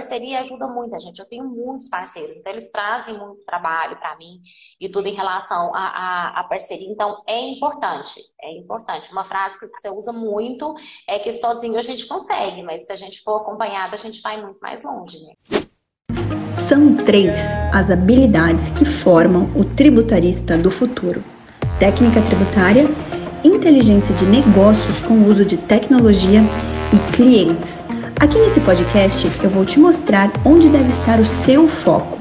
parceria ajuda muito a gente. Eu tenho muitos parceiros, então eles trazem muito trabalho para mim e tudo em relação à parceria. Então é importante, é importante. Uma frase que você usa muito é que sozinho a gente consegue, mas se a gente for acompanhada, a gente vai muito mais longe, né? São três as habilidades que formam o tributarista do futuro: técnica tributária, inteligência de negócios com uso de tecnologia e clientes. Aqui nesse podcast eu vou te mostrar onde deve estar o seu foco,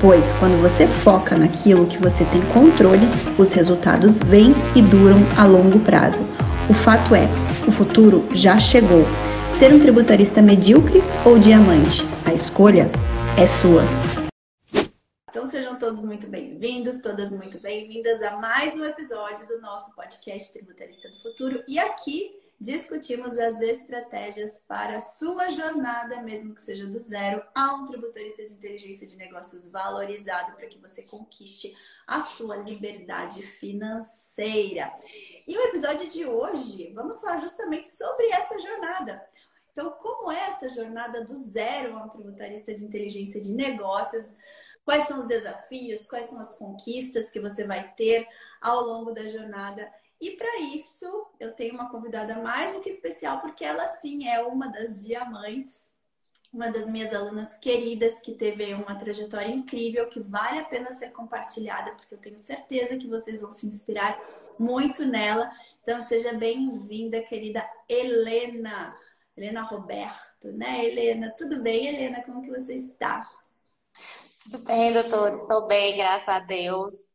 pois quando você foca naquilo que você tem controle, os resultados vêm e duram a longo prazo. O fato é, o futuro já chegou. Ser um tributarista medíocre ou diamante? A escolha é sua. Então sejam todos muito bem-vindos, todas muito bem-vindas a mais um episódio do nosso podcast Tributarista do Futuro. E aqui discutimos as estratégias para a sua jornada, mesmo que seja do zero, a um tributarista de inteligência de negócios valorizado para que você conquiste a sua liberdade financeira. E o episódio de hoje, vamos falar justamente sobre essa jornada. Então, como é essa jornada do zero a um tributarista de inteligência de negócios? Quais são os desafios? Quais são as conquistas que você vai ter ao longo da jornada? E para isso, eu tenho uma convidada mais do que especial, porque ela sim é uma das diamantes, uma das minhas alunas queridas, que teve uma trajetória incrível, que vale a pena ser compartilhada, porque eu tenho certeza que vocês vão se inspirar muito nela. Então, seja bem-vinda, querida Helena. Helena Roberto, né, Helena? Tudo bem, Helena? Como que você está? Tudo bem, doutor. Estou bem, graças a Deus.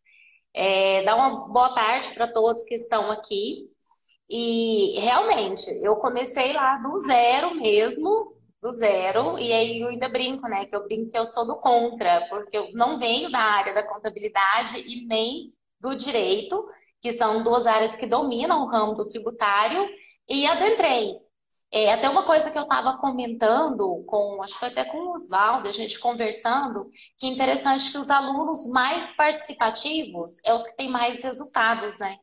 É, uma boa tarde para todos que estão aqui. E realmente, eu comecei lá do zero mesmo, do zero, e aí eu ainda brinco, né? Que eu brinco que eu sou do contra, porque eu não venho da área da contabilidade e nem do direito, que são duas áreas que dominam o ramo do tributário, e adentrei. É, até uma coisa que eu estava comentando com, acho que foi até com o Oswaldo, a gente conversando, que é interessante que os alunos mais participativos é os que têm mais resultados, né?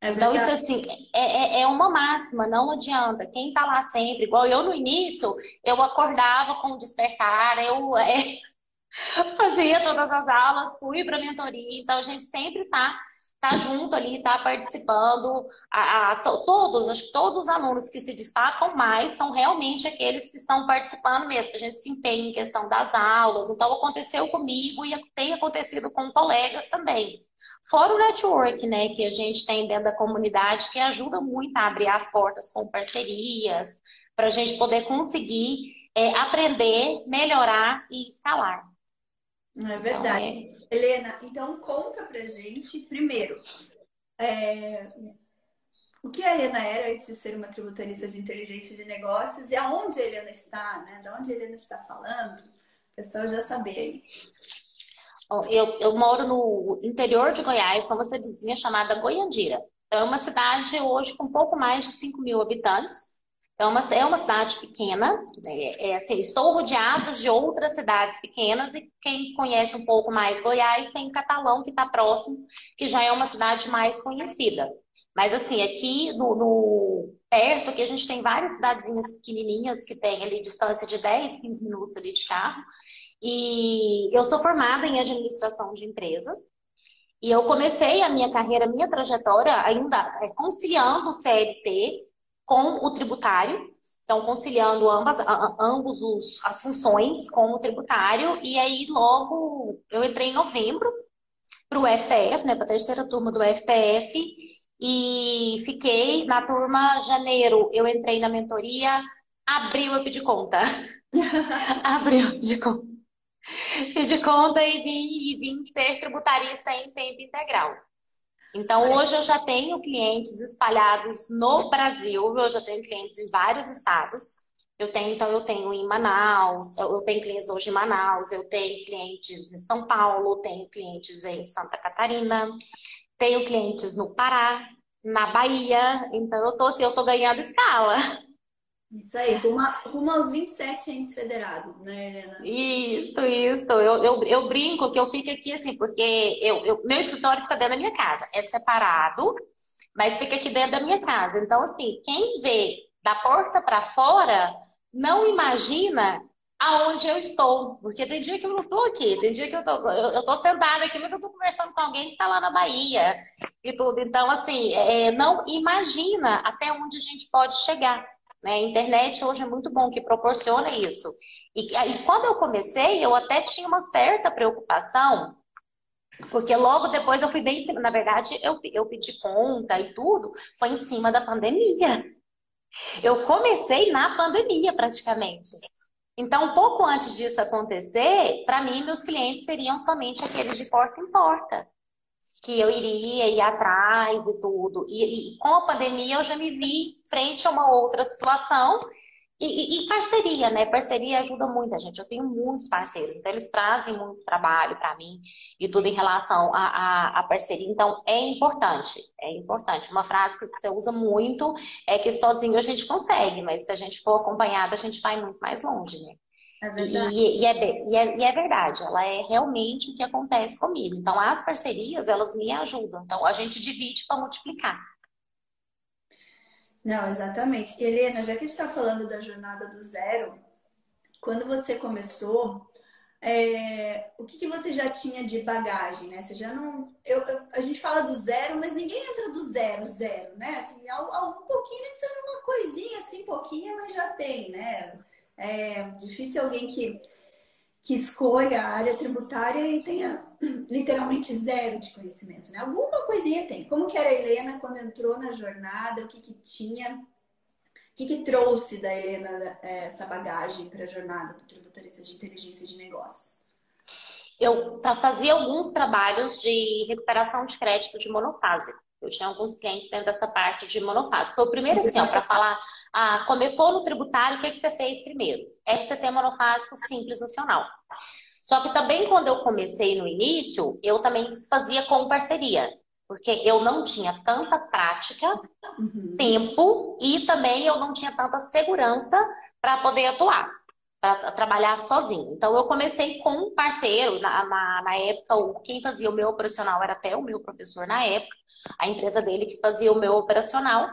É então, isso assim, é, é, é, uma máxima, não adianta. Quem está lá sempre, igual eu no início, eu acordava com o despertar, eu é, fazia todas as aulas, fui para a mentoria, então a gente sempre está tá junto ali, tá participando. A, a, todos, acho que todos os alunos que se destacam mais são realmente aqueles que estão participando mesmo, que a gente se empenha em questão das aulas. Então, aconteceu comigo e tem acontecido com colegas também. Fora o network, né, que a gente tem dentro da comunidade, que ajuda muito a abrir as portas com parcerias, para a gente poder conseguir é, aprender, melhorar e escalar. Não é verdade. Então, é... Helena, então conta pra gente, primeiro, é, o que a Helena era antes de ser uma tributarista de inteligência de negócios e aonde a Helena está, né? De onde a Helena está falando, o pessoal já saber aí. Eu, eu moro no interior de Goiás, você dizia, chamada Goiandira. Então, é uma cidade hoje com pouco mais de 5 mil habitantes. Então, é uma cidade pequena. É, é, assim, estou rodeada de outras cidades pequenas e quem conhece um pouco mais Goiás tem Catalão, que está próximo, que já é uma cidade mais conhecida. Mas, assim, aqui no, no, perto, aqui a gente tem várias cidadezinhas pequenininhas que tem ali distância de 10, 15 minutos ali de carro. E eu sou formada em administração de empresas. E eu comecei a minha carreira, a minha trajetória ainda é, conciliando o CLT com o tributário, então conciliando ambas, ambos os, as funções com o tributário, e aí logo eu entrei em novembro para o FTF, né, para a terceira turma do FTF, e fiquei na turma janeiro, eu entrei na mentoria, abril eu pedi conta. abril eu pedi conta. Pedi conta e vim, e vim ser tributarista em tempo integral. Então, hoje eu já tenho clientes espalhados no Brasil, eu já tenho clientes em vários estados. Eu tenho, então, eu tenho em Manaus, eu tenho clientes hoje em Manaus, eu tenho clientes em São Paulo, tenho clientes em Santa Catarina, tenho clientes no Pará, na Bahia. Então, eu tô assim, eu tô ganhando escala. Isso aí, rumo, rumo aos 27 entes federados, né, Helena? Isso, isso. Eu, eu, eu brinco que eu fico aqui assim, porque eu, eu, meu escritório fica dentro da minha casa. É separado, mas fica aqui dentro da minha casa. Então, assim, quem vê da porta para fora não imagina aonde eu estou. Porque tem dia que eu não estou aqui, tem dia que eu estou eu, eu tô sentada aqui, mas eu estou conversando com alguém que está lá na Bahia e tudo. Então, assim, é, não imagina até onde a gente pode chegar. Né? A internet hoje é muito bom que proporciona isso. E, e quando eu comecei, eu até tinha uma certa preocupação, porque logo depois eu fui bem em cima. Na verdade, eu, eu pedi conta e tudo, foi em cima da pandemia. Eu comecei na pandemia, praticamente. Então, pouco antes disso acontecer, para mim, meus clientes seriam somente aqueles de porta em porta, que eu iria ir atrás e tudo. E, e com a pandemia, eu já me vi frente a uma outra situação e, e, parceria, né? Parceria ajuda muita gente. Eu tenho muitos parceiros, então eles trazem muito trabalho para mim e tudo em relação à, parceria. Então é importante, é importante. Uma frase que você usa muito é que sozinho a gente consegue, mas se a gente for acompanhada, a gente vai muito mais longe, né? É. E, e, é, e, é, e é verdade, ela é realmente o que acontece comigo. Então, as parcerias, elas me ajudam. Então, a gente divide para multiplicar. Não, exatamente. Helena, já que a gente está falando da jornada do zero, quando você começou, é, o que, que, você já tinha de bagagem, né? Você já não. Eu, eu, a gente fala do zero, mas ninguém entra do zero, zero, né? Assim, um pouquinho, nem que seja uma coisinha assim, pouquinho, mas já tem, né? É difícil alguém que que escolha a área tributária e tenha literalmente zero de conhecimento, né? Alguma coisinha tem. Como que era a Helena quando entrou na jornada? O que que tinha? O que que trouxe da Helena é, essa bagagem para a jornada do tributarista de inteligência de negócios? Eu fazia alguns trabalhos de recuperação de crédito de monofase. Eu tinha alguns clientes dentro dessa parte de monofase. Foi o primeiro, assim, para falar ah, começou no tributário, o que, que você fez primeiro? RCT monofásico simples nacional. Só que também quando eu comecei no início, eu também fazia com parceria. Porque eu não tinha tanta prática, uhum. tempo e também eu não tinha tanta segurança para poder atuar, para trabalhar sozinho. Então eu comecei com um parceiro, na, na, na época, quem fazia o meu operacional era até o meu professor na época, a empresa dele que fazia o meu operacional.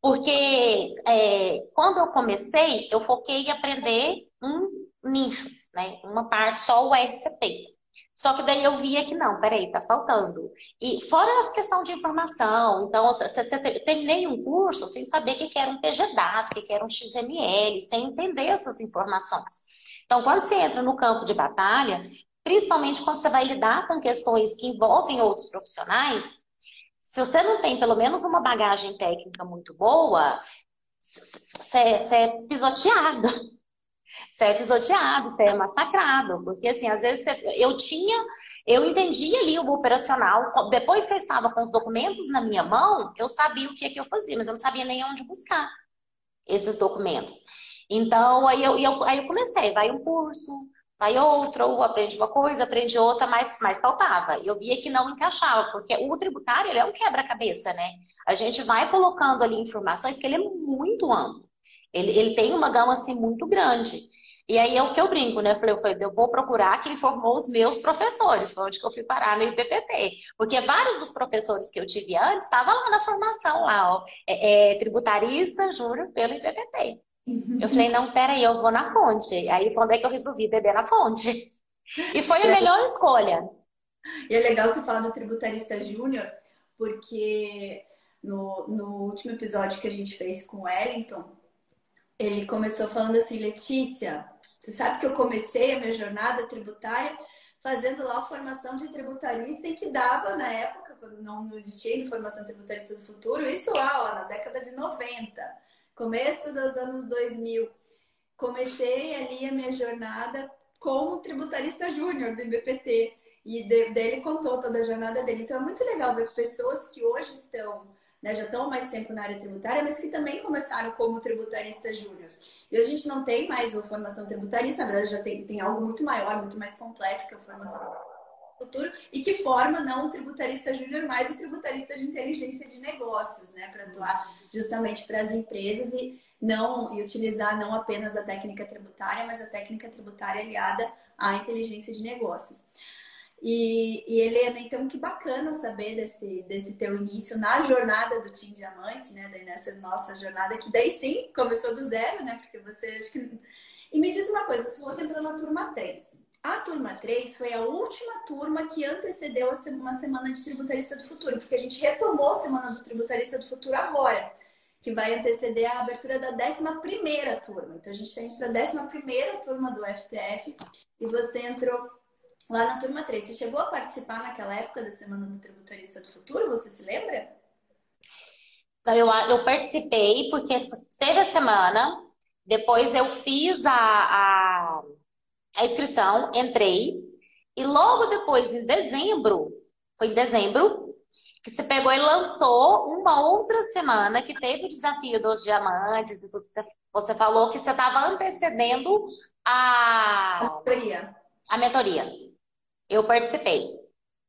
Porque é, quando eu comecei, eu foquei em aprender um nicho, né? Uma parte só o RCP. Só que daí eu via que não, peraí, tá faltando. E fora a questão de informação, então, você terminei um curso sem saber o que era um PGDAS, o que era um XML, sem entender essas informações. Então, quando você entra no campo de batalha, principalmente quando você vai lidar com questões que envolvem outros profissionais, se você não tem pelo menos uma bagagem técnica muito boa, você é pisoteado. Você é pisoteado, você é massacrado. Porque, assim, às vezes eu tinha, eu entendia ali o operacional. Depois que eu estava com os documentos na minha mão, eu sabia o que, é que eu fazia, mas eu não sabia nem onde buscar esses documentos. Então, aí eu, eu, aí eu comecei, vai um curso, vai outra, ou aprende uma coisa, aprende outra, mas, mas faltava. Eu via que não encaixava, porque o tributário ele é um quebra-cabeça, né? A gente vai colocando ali informações que ele é muito amplo. Ele, ele tem uma gama assim muito grande. E aí é o que eu brinco, né? Eu falei, eu, falei, eu vou procurar quem formou os meus professores, foi onde que eu fui parar no IPPT. Porque vários dos professores que eu tive antes estavam lá na formação, lá, ó, é, é, tributarista, júnior, pelo IPPT. Eu falei, não, peraí, eu vou na fonte. Aí foi onde é que eu resolvi beber na fonte. E foi a melhor escolha. E é legal você falar do tributarista júnior, porque no, no último episódio que a gente fez com o Wellington, ele começou falando assim, Letícia, você sabe que eu comecei a minha jornada tributária fazendo lá a formação de tributarista em que dava na época, quando não existia informação tributarista do futuro, isso lá, ó, na década de 90 começo dos anos 2000, comecei ali a minha jornada como tributarista júnior do IBPT. E dele contou toda a jornada dele. Então é muito legal ver pessoas que hoje estão, né, já estão mais tempo na área tributária, mas que também começaram como tributarista júnior. E a gente não tem mais a formação tributarista, na verdade já tem, tem algo muito maior, muito mais completo que a formação futuro e que forma não um tributarista júnior, mas um tributarista de inteligência de negócios, né, para atuar justamente para as empresas e não e utilizar não apenas a técnica tributária, mas a técnica tributária aliada à inteligência de negócios. E, e, Helena, então que bacana saber desse, desse teu início na jornada do Team Diamante, né? Nessa nossa jornada que daí sim começou do zero, né? Porque você acho que E me diz uma coisa, você falou que entrou na turma 3. A turma 3 foi a última turma que antecedeu uma semana de tributarista do futuro, porque a gente retomou a semana do tributarista do futuro agora, que vai anteceder a abertura da 11 turma. Então a gente indo para a 11 turma do FTF e você entrou lá na turma 3. Você chegou a participar naquela época da semana do tributarista do futuro? Você se lembra? Eu, eu participei porque teve a semana, depois eu fiz a, a, a inscrição, entrei, e logo depois, em dezembro, foi em dezembro, que você pegou e lançou uma outra semana que teve o desafio dos diamantes e tudo que você, você falou que você estava antecedendo a... A mentoria. A mentoria. Eu participei.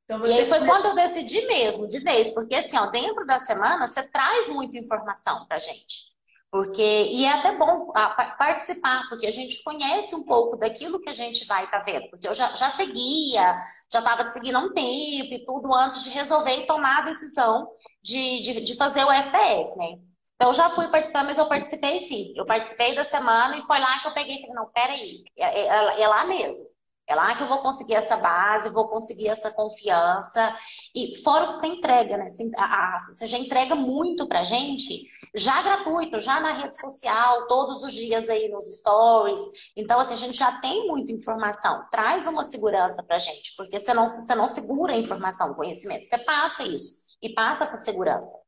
Então, e aí foi quando eu decidi mesmo, de vez, porque assim, ó, dentro da semana você traz muita informação pra gente. Porque, e é até bom participar, porque a gente conhece um pouco daquilo que a gente vai estar tá vendo. Porque eu já, já seguia, já estava seguindo há um tempo e tudo antes de resolver e tomar a decisão de, de, de fazer o FTS, né? Então, eu já fui participar, mas eu participei sim. Eu participei da semana e foi lá que eu peguei e falei, não, peraí, é, é, é lá mesmo. É lá que eu vou conseguir essa base, vou conseguir essa confiança. E fora o que você entrega, né? Você já entrega muito pra gente, já gratuito, já na rede social, todos os dias aí nos stories. Então, assim, a gente já tem muita informação. Traz uma segurança pra gente, porque você não, você não segura a informação, o conhecimento. Você passa isso e passa essa segurança.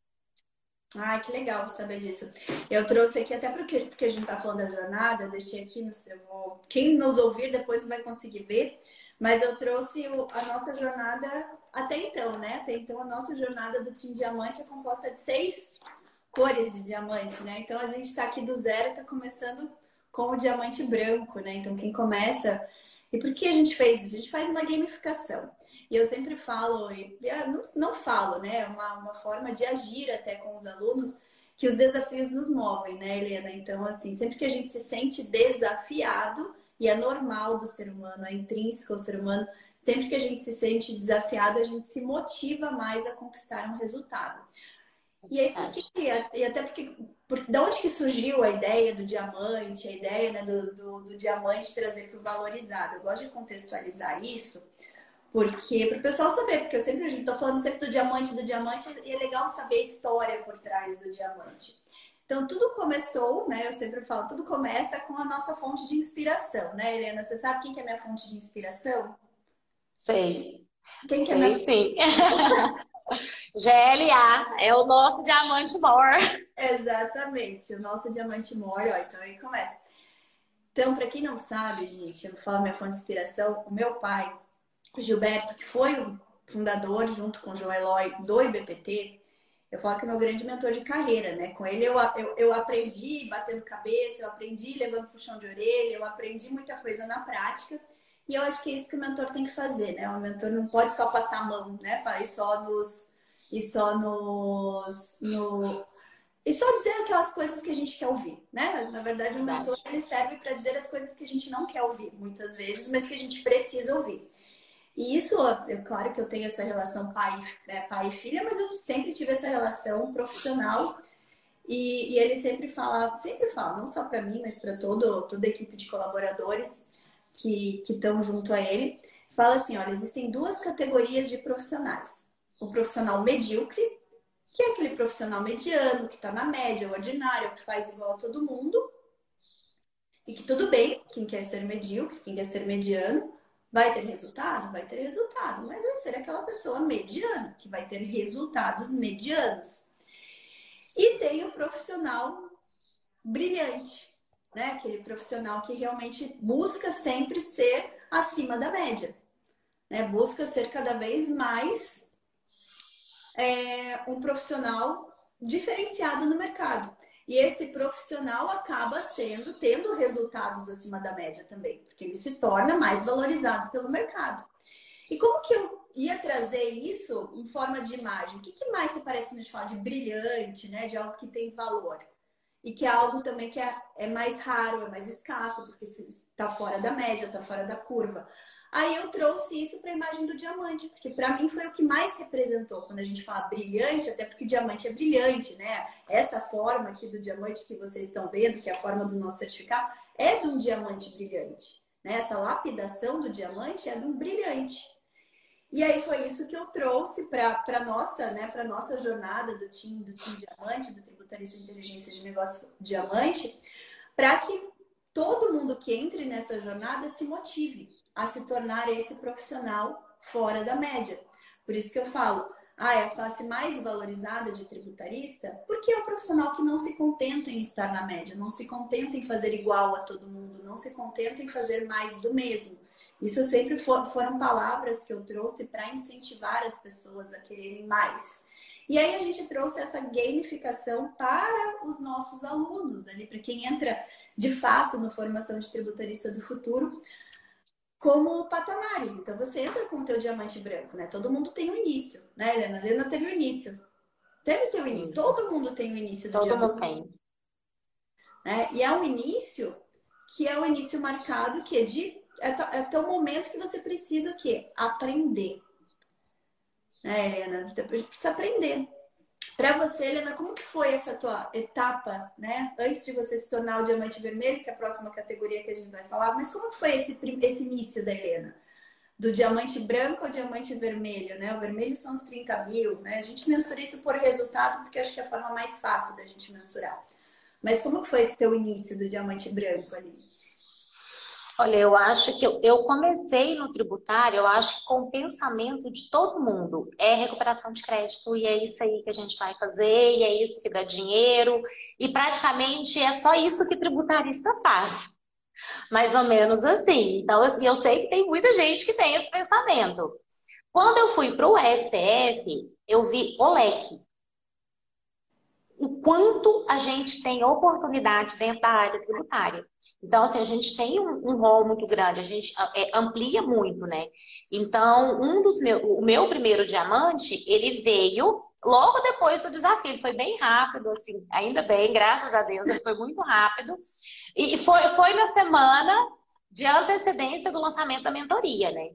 Ai, que legal saber disso. Eu trouxe aqui até porque, porque a gente está falando da jornada, deixei aqui no seu. Quem nos ouvir depois vai conseguir ver. Mas eu trouxe o, a nossa jornada até então, né? Até então a nossa jornada do Team Diamante é composta de seis cores de diamante, né? Então a gente está aqui do zero, está começando com o diamante branco, né? Então quem começa. E por que a gente fez isso? A gente faz uma gamificação. E eu sempre falo, e não, não falo, né? É uma, uma forma de agir até com os alunos, que os desafios nos movem, né, Helena? Então, assim, sempre que a gente se sente desafiado, e é normal do ser humano, é intrínseco ao ser humano, sempre que a gente se sente desafiado, a gente se motiva mais a conquistar um resultado. E aí, por que, e até porque, porque, da onde que surgiu a ideia do diamante, a ideia né, do, do, do diamante trazer para o valorizado? Eu gosto de contextualizar isso, porque, para o pessoal saber, porque eu sempre estou falando sempre do diamante, do diamante, e é legal saber a história por trás do diamante. Então, tudo começou, né? Eu sempre falo, tudo começa com a nossa fonte de inspiração, né, Helena? Você sabe quem que é minha fonte de inspiração? Sei. Quem que é minha... sim. GLA, é o nosso diamante more. Exatamente, o nosso diamante more. Ó, então aí começa. Então, para quem não sabe, gente, eu falo minha fonte de inspiração, o meu pai, Gilberto, que foi o fundador, junto com o João Eloy, do IBPT, eu falo que é meu grande mentor de carreira, né? Com ele eu, eu, eu aprendi batendo cabeça, eu aprendi levando puxão de orelha, eu aprendi muita coisa na prática. E eu acho que é isso que o mentor tem que fazer, né? O mentor não pode só passar a mão, né? E só nos. E só nos. No, e só dizer aquelas coisas que a gente quer ouvir, né? Na verdade, o mentor ele serve para dizer as coisas que a gente não quer ouvir, muitas vezes, mas que a gente precisa ouvir. E isso, é claro que eu tenho essa relação pai, né, pai e filha, mas eu sempre tive essa relação profissional. E, e ele sempre fala, sempre fala, não só para mim, mas para toda a equipe de colaboradores que estão junto a ele, fala assim, olha, existem duas categorias de profissionais. O profissional medíocre, que é aquele profissional mediano, que está na média, ordinário, que faz igual a todo mundo, e que tudo bem, quem quer ser medíocre, quem quer ser mediano, Vai ter resultado? Vai ter resultado, mas vai ser aquela pessoa mediana, que vai ter resultados medianos. E tem o profissional brilhante, né? Aquele profissional que realmente busca sempre ser acima da média, né? Busca ser cada vez mais é, um profissional diferenciado no mercado. E esse profissional acaba sendo, tendo resultados acima da média também, porque ele se torna mais valorizado pelo mercado. E como que eu ia trazer isso em forma de imagem? O que, que mais se parece quando a gente fala de brilhante, né? De algo que tem valor. E que é algo também que é, é mais raro, é mais escasso, porque está fora da média, está fora da curva. Aí eu trouxe isso para a imagem do diamante, porque para mim foi o que mais representou quando a gente fala brilhante, até porque o diamante é brilhante, né? Essa forma aqui do diamante que vocês estão vendo, que é a forma do nosso certificado, é de um diamante brilhante. Né? Essa lapidação do diamante é de um brilhante. E aí foi isso que eu trouxe para a nossa, né, para nossa jornada do time do time Diamante, do Tributarista de Inteligência de Negócio Diamante, para que todo mundo que entre nessa jornada se motive a se tornar esse profissional fora da média. Por isso que eu falo, ah, é a classe mais valorizada de tributarista, porque é o profissional que não se contenta em estar na média, não se contenta em fazer igual a todo mundo, não se contenta em fazer mais do mesmo. Isso sempre for, foram palavras que eu trouxe para incentivar as pessoas a quererem mais. E aí a gente trouxe essa gamificação para os nossos alunos, ali para quem entra de fato no formação de tributarista do futuro, como patamares. Então você entra com o teu diamante branco, né? Todo mundo tem um início, né, Helena? A Helena teve o um início. Teve teu início. Todo mundo tem o um início do Todo diamante. mundo tem. É, e é um início que é o um início marcado que é de é até o momento que você precisa o quê? Aprender. Né, Helena? Você precisa aprender. Para você, Helena, como que foi essa tua etapa, né? Antes de você se tornar o diamante vermelho, que é a próxima categoria que a gente vai falar, mas como que foi esse, esse início da Helena? Do diamante branco ao diamante vermelho, né? O vermelho são os 30 mil, né? A gente mensura isso por resultado, porque acho que é a forma mais fácil da gente mensurar. Mas como que foi esse teu início do diamante branco ali? Olha, eu acho que eu, eu, comecei no tributário, eu acho que com o pensamento de todo mundo é recuperação de crédito e é isso aí que a gente vai fazer, e é isso que dá dinheiro, e praticamente é só isso que tributarista faz. Mais ou menos assim. Então, eu, eu sei que tem muita gente que tem esse pensamento. Quando eu fui para o FTF, eu vi o leque o quanto a gente tem oportunidade dentro da área tributária. Então, assim, a gente tem um, um rol muito grande, a gente é, amplia muito, né? Então, um dos meus, o meu primeiro diamante, ele veio logo depois do desafio, ele foi bem rápido, assim, ainda bem, graças a Deus, ele foi muito rápido. E foi, foi na semana de antecedência do lançamento da mentoria, né?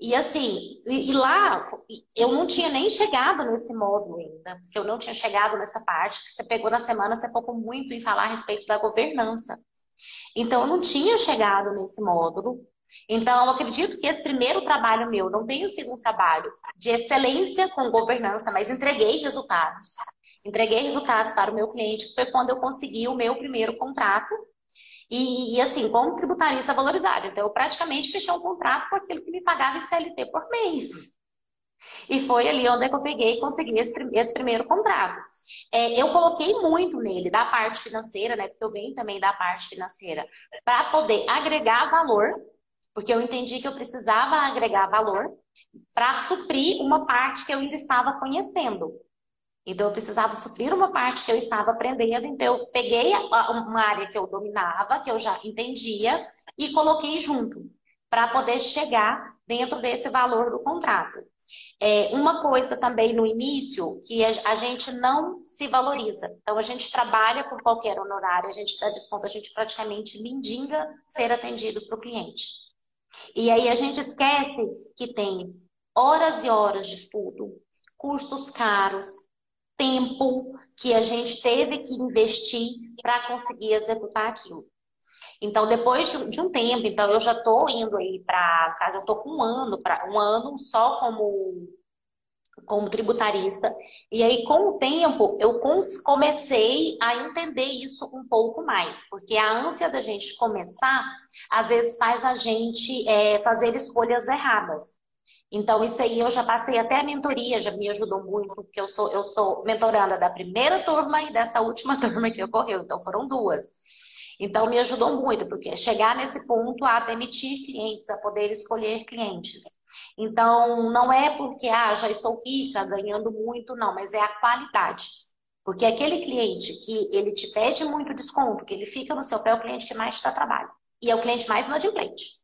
E assim, e, e, lá eu não tinha nem chegado nesse módulo ainda, porque eu não tinha chegado nessa parte que você pegou na semana, você focou muito em falar a respeito da governança. Então, eu não tinha chegado nesse módulo. Então, eu acredito que esse primeiro trabalho meu não tenha sido um trabalho de excelência com governança, mas entreguei resultados. Entreguei resultados para o meu cliente, foi quando eu consegui o meu primeiro contrato e, e, assim, como tributarista valorizado. Então, eu praticamente fechei um contrato com aquilo que me pagava em CLT por mês. E foi ali onde é eu peguei e consegui esse, esse primeiro contrato. É, eu coloquei muito nele, da parte financeira, né? Porque eu venho também da parte financeira, para poder agregar valor, porque eu entendi que eu precisava agregar valor para suprir uma parte que eu ainda estava conhecendo. Então, eu precisava suprir uma parte que eu estava aprendendo. Então, eu peguei uma área que eu dominava, que eu já entendia, e coloquei junto, para poder chegar dentro desse valor do contrato. É, uma coisa também no início, que a gente não se valoriza. Então, a gente trabalha por qualquer honorário, a gente dá desconto, a gente praticamente mendiga ser atendido para o cliente. E aí a gente esquece que tem horas e horas de estudo, cursos caros, tempo que a gente teve que investir para conseguir executar aquilo. Então, depois de um tempo, então eu já estou indo aí para casa, eu estou com um ano, para um ano só como como tributarista. E aí, com o tempo, eu comecei a entender isso um pouco mais, porque a ânsia da gente começar, às vezes faz a gente é, fazer escolhas erradas. Então, isso aí eu já passei até a mentoria, já me ajudou muito, porque eu sou, eu sou mentoranda da primeira turma e dessa última turma que ocorreu, então foram duas. Então, me ajudou muito, porque chegar nesse ponto a demitir clientes, a poder escolher clientes. Então, não é porque, ah, já estou rica, ganhando muito, não, mas é a qualidade. Porque aquele cliente que ele te pede muito desconto, que ele fica no seu pé, é o cliente que mais te dá trabalho. E é o cliente mais inadimplente.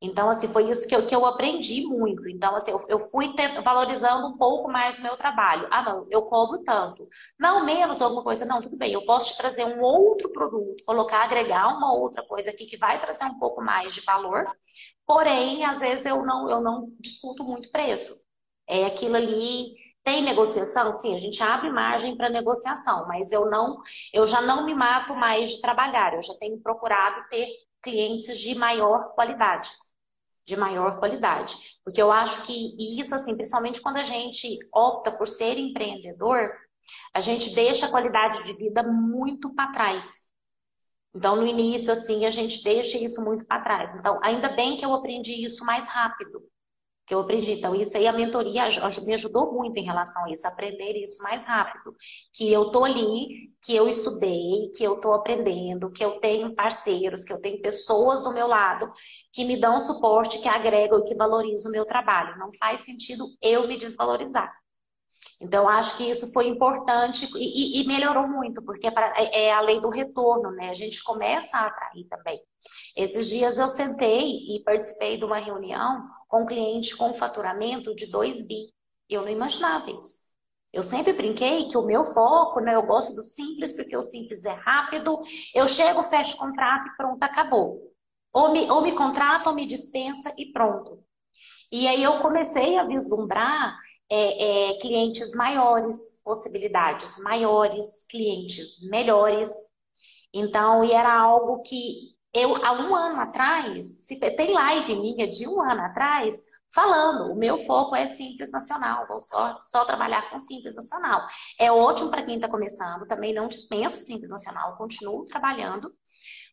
Então, assim, foi isso que eu, que eu aprendi muito. Então, assim, eu, eu fui valorizando um pouco mais o meu trabalho. Ah, não, eu cobro tanto. Não, menos alguma coisa. Não, tudo bem, eu posso te trazer um outro produto, colocar, agregar uma outra coisa aqui que vai trazer um pouco mais de valor. Porém, às vezes eu não, eu não discuto muito preço. É aquilo ali Tem negociação? Sim, a gente abre margem para negociação, mas eu não, eu já não me mato mais de trabalhar, eu já tenho procurado ter clientes de maior qualidade. De maior qualidade. Porque eu acho que isso, assim, principalmente quando a gente opta por ser empreendedor, a gente deixa a qualidade de vida muito para trás. Então, no início, assim, a gente deixa isso muito para trás. Então, ainda bem que eu aprendi isso mais rápido que eu aprendi. Então, isso aí a mentoria me ajudou muito em relação a isso, aprender isso mais rápido. Que eu tô ali, que eu estudei, que eu tô aprendendo, que eu tenho parceiros, que eu tenho pessoas do meu lado que me dão suporte, que agregam e que valorizam o meu trabalho. Não faz sentido eu me desvalorizar. Então, acho que isso foi importante e, e melhorou muito, porque é, é, é, a lei do retorno, né? A gente começa a atrair também. Esses dias eu sentei e participei de uma reunião com cliente com faturamento de 2 bi. Eu não imaginava isso. Eu sempre brinquei que o meu foco, né? Eu gosto do simples, porque o simples é rápido. Eu chego, fecho o contrato e pronto, acabou. Ou me, ou me contrata ou me dispensa e pronto. E aí eu comecei a vislumbrar é, é, clientes maiores, possibilidades maiores, clientes melhores. Então, e era algo que eu, há um ano atrás, se tem live minha de um ano atrás, falando, o meu foco é Simples Nacional, vou só, só trabalhar com Simples Nacional. É ótimo para quem está começando, também não dispenso Simples Nacional, continuo trabalhando,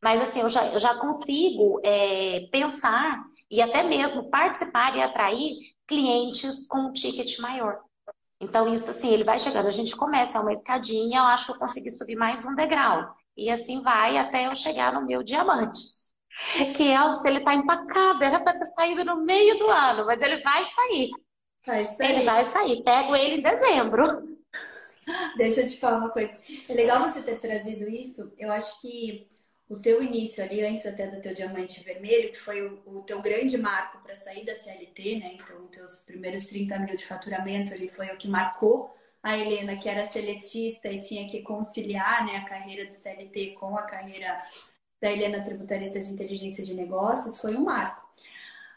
mas assim, eu já, eu já consigo é, pensar e até mesmo participar e atrair clientes com um ticket maior. Então, isso assim, ele vai chegando, a gente começa, é uma escadinha, eu acho que eu consegui subir mais um degrau. E assim vai até eu chegar no meu diamante. Que é se ele tá empacado, era para ter saído no meio do ano, mas ele vai sair. Vai sair. Ele vai sair. Pego ele em dezembro. Deixa eu te falar uma coisa. É legal você ter trazido isso. Eu acho que o teu início ali, antes até do teu diamante vermelho, que foi o, o teu grande marco para sair da CLT, né? Então, teus primeiros 30 mil de faturamento ali foi o que marcou a Helena, que era seletista e tinha que conciliar né, a carreira de CLT com a carreira da Helena tributarista de inteligência de negócios, foi um marco.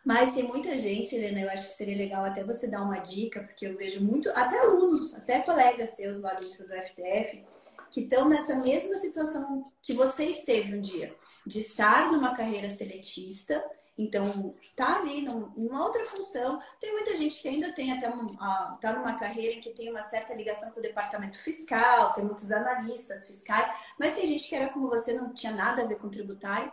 Mas tem muita gente, Helena, eu acho que seria legal até você dar uma dica, porque eu vejo muito, até alunos, até colegas seus lá dentro do FTF, que estão nessa mesma situação que você esteve um dia, de estar numa carreira seletista, então tá ali numa outra função. Tem muita gente que ainda tem até uma, tá numa carreira em que tem uma certa ligação com o departamento fiscal, tem muitos analistas fiscais, mas tem gente que era como você, não tinha nada a ver com tributário.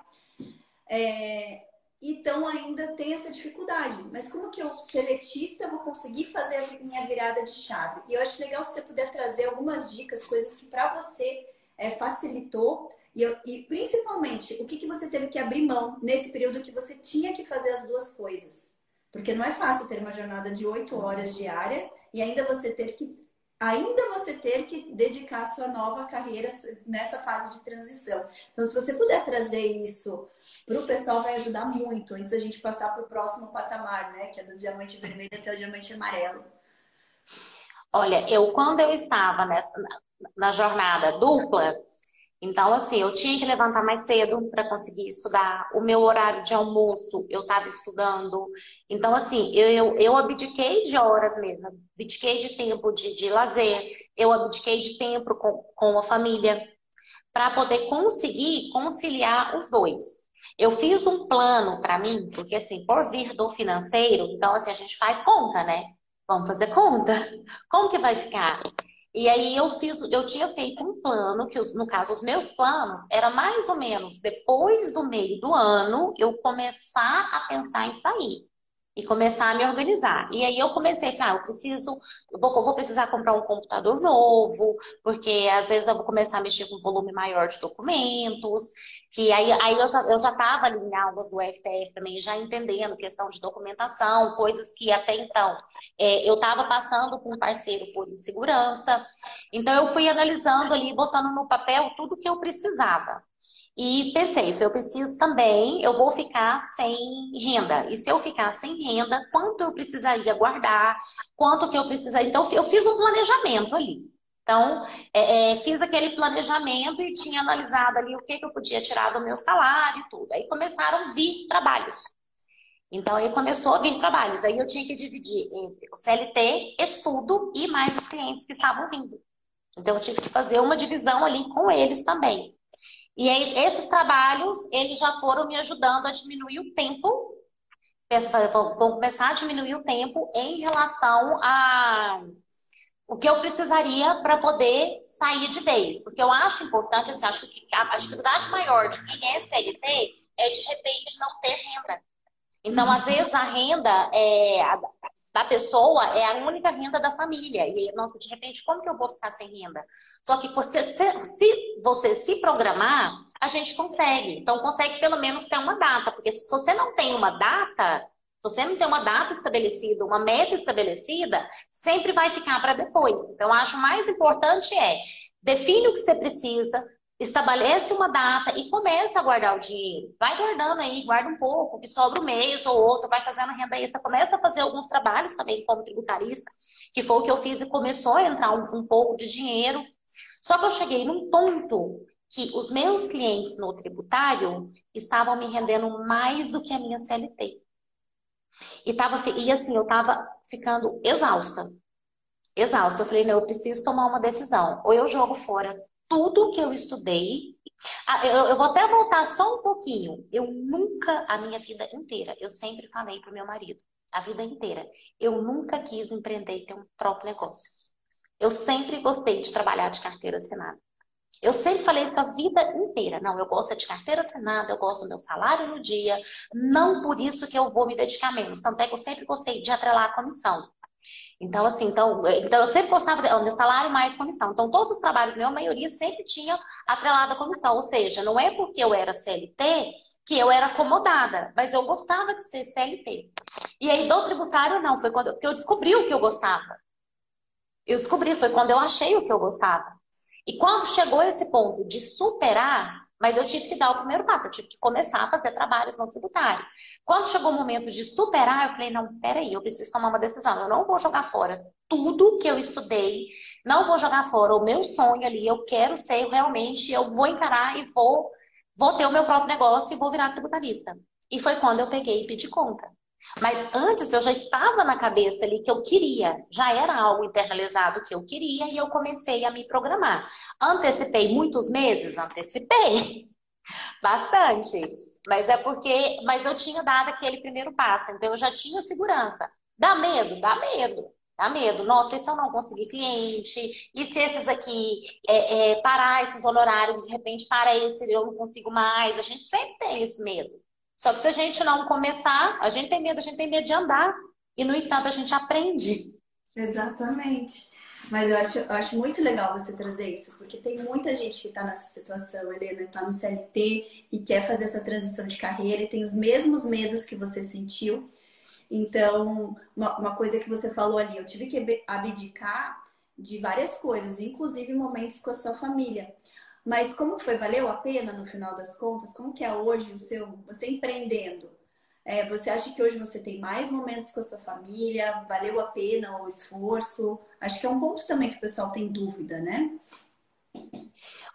É, então ainda tem essa dificuldade. Mas como que eu, seletista, vou conseguir fazer a minha virada de chave? E eu acho legal se você puder trazer algumas dicas, coisas que para você é, facilitou e, eu, e, principalmente o que, que você teve que abrir mão nesse período que você tinha que fazer as duas coisas. Porque não é fácil ter uma jornada de oito horas diária e ainda você ter que ainda você ter que dedicar a sua nova carreira nessa fase de transição. Então, se você puder trazer isso para o pessoal vai ajudar muito antes da gente passar para o próximo patamar, né? Que é do diamante vermelho até o diamante amarelo. Olha, eu quando eu estava nessa, na jornada dupla, então assim, eu tinha que levantar mais cedo para conseguir estudar. O meu horário de almoço eu estava estudando. Então assim, eu, eu, eu abdiquei de horas mesmo, abdiquei de tempo de, de lazer, eu abdiquei de tempo com, com a família para poder conseguir conciliar os dois. Eu fiz um plano para mim, porque assim, por vir do financeiro, então assim, a gente faz conta, né? Vamos fazer conta. Como que vai ficar? E aí eu fiz, eu tinha feito um plano, que no caso, os meus planos era mais ou menos depois do meio do ano eu começar a pensar em sair e começar a me organizar. E aí eu comecei a falar, ah, eu preciso, eu vou, eu vou, precisar comprar um computador novo, porque às vezes eu vou começar a mexer com um volume maior de documentos, que aí, aí eu já estava eu já ali em aulas do FTF também, já entendendo questão de documentação, coisas que até então é, eu estava passando com um parceiro por insegurança. Então eu fui analisando ali, botando no papel tudo que eu precisava. E pensei, eu preciso também, eu vou ficar sem renda. E se eu ficar sem renda, quanto eu precisaria guardar? Quanto que eu precisaria? Então, eu fiz um planejamento ali. Então, é, é, fiz aquele planejamento e tinha analisado ali o que, que eu podia tirar do meu salário e tudo. Aí começaram a vir trabalhos. Então aí começou a vir trabalhos. Aí eu tinha que dividir entre o CLT, estudo e mais os clientes que estavam vindo. Então eu tive que fazer uma divisão ali com eles também. E aí esses trabalhos, eles já foram me ajudando a diminuir o tempo vão começar a diminuir o tempo em relação a o que eu precisaria para poder sair de vez. Porque eu acho importante, assim, acho que a dificuldade maior de quem é CLT é de repente não ter renda. Então, às vezes, a renda é, da pessoa é a única renda da família. E, nossa, de repente, como que eu vou ficar sem renda? Só que você, se, se você se programar, a gente consegue. Então, consegue pelo menos ter uma data. Porque se você não tem uma data, se você não tem uma data estabelecida, uma meta estabelecida, sempre vai ficar para depois. Então, acho mais importante é define o que você precisa, estabelece uma data e começa a guardar o dinheiro. Vai guardando aí, guarda um pouco, que sobra um mês ou outro, vai fazendo renda extra. Começa a fazer alguns trabalhos também como tributarista, que foi o que eu fiz e começou a entrar um, um pouco de dinheiro. Só que eu cheguei num ponto que os meus clientes no tributário estavam me rendendo mais do que a minha CLT. E, tava, e assim, eu tava ficando exausta. Exausta. Eu falei, não, eu preciso tomar uma decisão. Ou eu jogo fora tudo que eu estudei. Ah, eu, vou até voltar só um pouquinho. Eu nunca, a minha vida inteira, eu sempre falei pro meu marido, a vida inteira, eu nunca quis empreender e ter um próprio negócio. Eu sempre gostei de trabalhar de carteira assinada. Eu sempre falei isso a vida inteira. Não, eu gosto de carteira assinada, eu gosto do meu salário no dia. Não por isso que eu vou me dedicar menos. Tanto é que eu sempre gostei de atrelar a comissão. Então, assim, então, então eu sempre gostava do meu salário mais comissão. Então, todos os trabalhos meu, a maioria sempre tinha atrelada comissão. Ou seja, não é porque eu era CLT que eu era acomodada, mas eu gostava de ser CLT. E aí, do tributário, não, foi quando eu, eu descobri o que eu gostava. Eu descobri, foi quando eu achei o que eu gostava. E quando chegou esse ponto de superar, mas eu tive que dar o primeiro passo, eu tive que começar a fazer trabalhos no tributário. Quando chegou o momento de superar, eu falei, não, peraí, eu preciso tomar uma decisão. Eu não vou jogar fora tudo que eu estudei, não vou jogar fora o meu sonho ali, eu quero ser realmente, eu vou encarar e vou, vou ter o meu próprio negócio e vou virar tributarista. E foi quando eu peguei e pedi conta. Mas antes eu já estava na cabeça ali que eu queria, já era algo internalizado que eu queria e eu comecei a me programar. Antecipei muitos meses? Antecipei. Bastante. Mas é porque, mas eu tinha dado aquele primeiro passo, então eu já tinha segurança. Dá medo? Dá medo. Dá medo. Nossa, e se eu não conseguir cliente? E se esses aqui é, é, parar esses honorários, de repente para esse eu não consigo mais? A gente sempre tem esse medo. Só que se a gente não começar, a gente tem medo, a gente tem medo de andar. E, no entanto, a gente aprende. Exatamente. Mas eu acho, eu acho muito legal você trazer isso, porque tem muita gente que está nessa situação, Helena, está no CLT e quer fazer essa transição de carreira e tem os mesmos medos que você sentiu. Então, uma, uma coisa que você falou ali, eu tive que abdicar de várias coisas, inclusive momentos com a sua família. Mas como foi? Valeu a pena no final das contas? Como que é hoje o seu, você empreendendo? É, você acha que hoje você tem mais momentos com a sua família? Valeu a pena o esforço? Acho que é um ponto também que o pessoal tem dúvida, né?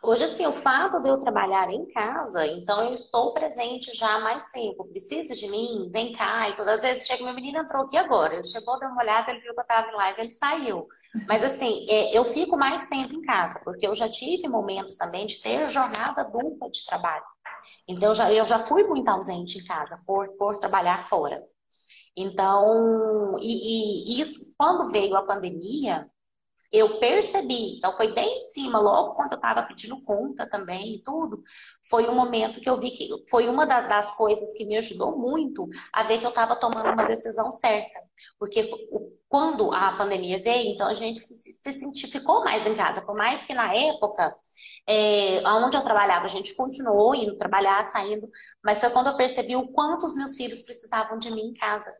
Hoje, assim, o fato de eu trabalhar em casa, então eu estou presente já há mais tempo. Precisa de mim? Vem cá. E todas as vezes chega, meu menino entrou aqui agora. Ele chegou, deu uma olhada, ele viu que eu estava em live, ele saiu. Mas, assim, é, eu fico mais tempo em casa, porque eu já tive momentos também de ter jornada dupla de trabalho. Então, já, eu já fui muito ausente em casa por, por trabalhar fora. Então, e, e isso, quando veio a pandemia, eu percebi, então foi bem em cima, logo quando eu estava pedindo conta também e tudo, foi um momento que eu vi que foi uma das coisas que me ajudou muito a ver que eu estava tomando uma decisão certa. Porque quando a pandemia veio, então a gente se, se cientificou mais em casa, por mais que na época, é, onde eu trabalhava, a gente continuou indo trabalhar, saindo, mas foi quando eu percebi o quanto os meus filhos precisavam de mim em casa.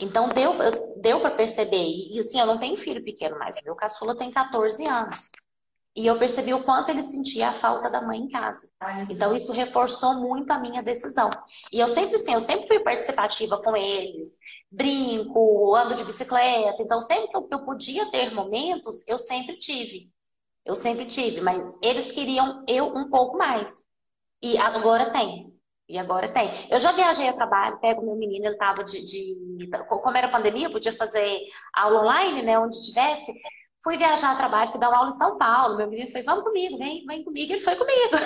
Então deu, deu para perceber. E assim, eu não tenho filho pequeno mais. Meu caçula tem 14 anos. E eu percebi o quanto ele sentia a falta da mãe em casa. Então isso reforçou muito a minha decisão. E eu sempre, sim, eu sempre fui participativa com eles. Brinco, ando de bicicleta. Então sempre que eu, que eu podia ter momentos, eu sempre tive. Eu sempre tive. Mas eles queriam eu um pouco mais. E agora tem. E agora tem. Eu já viajei a trabalho, pego meu menino, ele estava de, de, Como era pandemia, podia fazer aula online, né? Onde tivesse. Fui viajar a trabalho, fui dar uma aula em São Paulo. Meu menino fez, vamos comigo, vem, vem comigo. Ele foi comigo.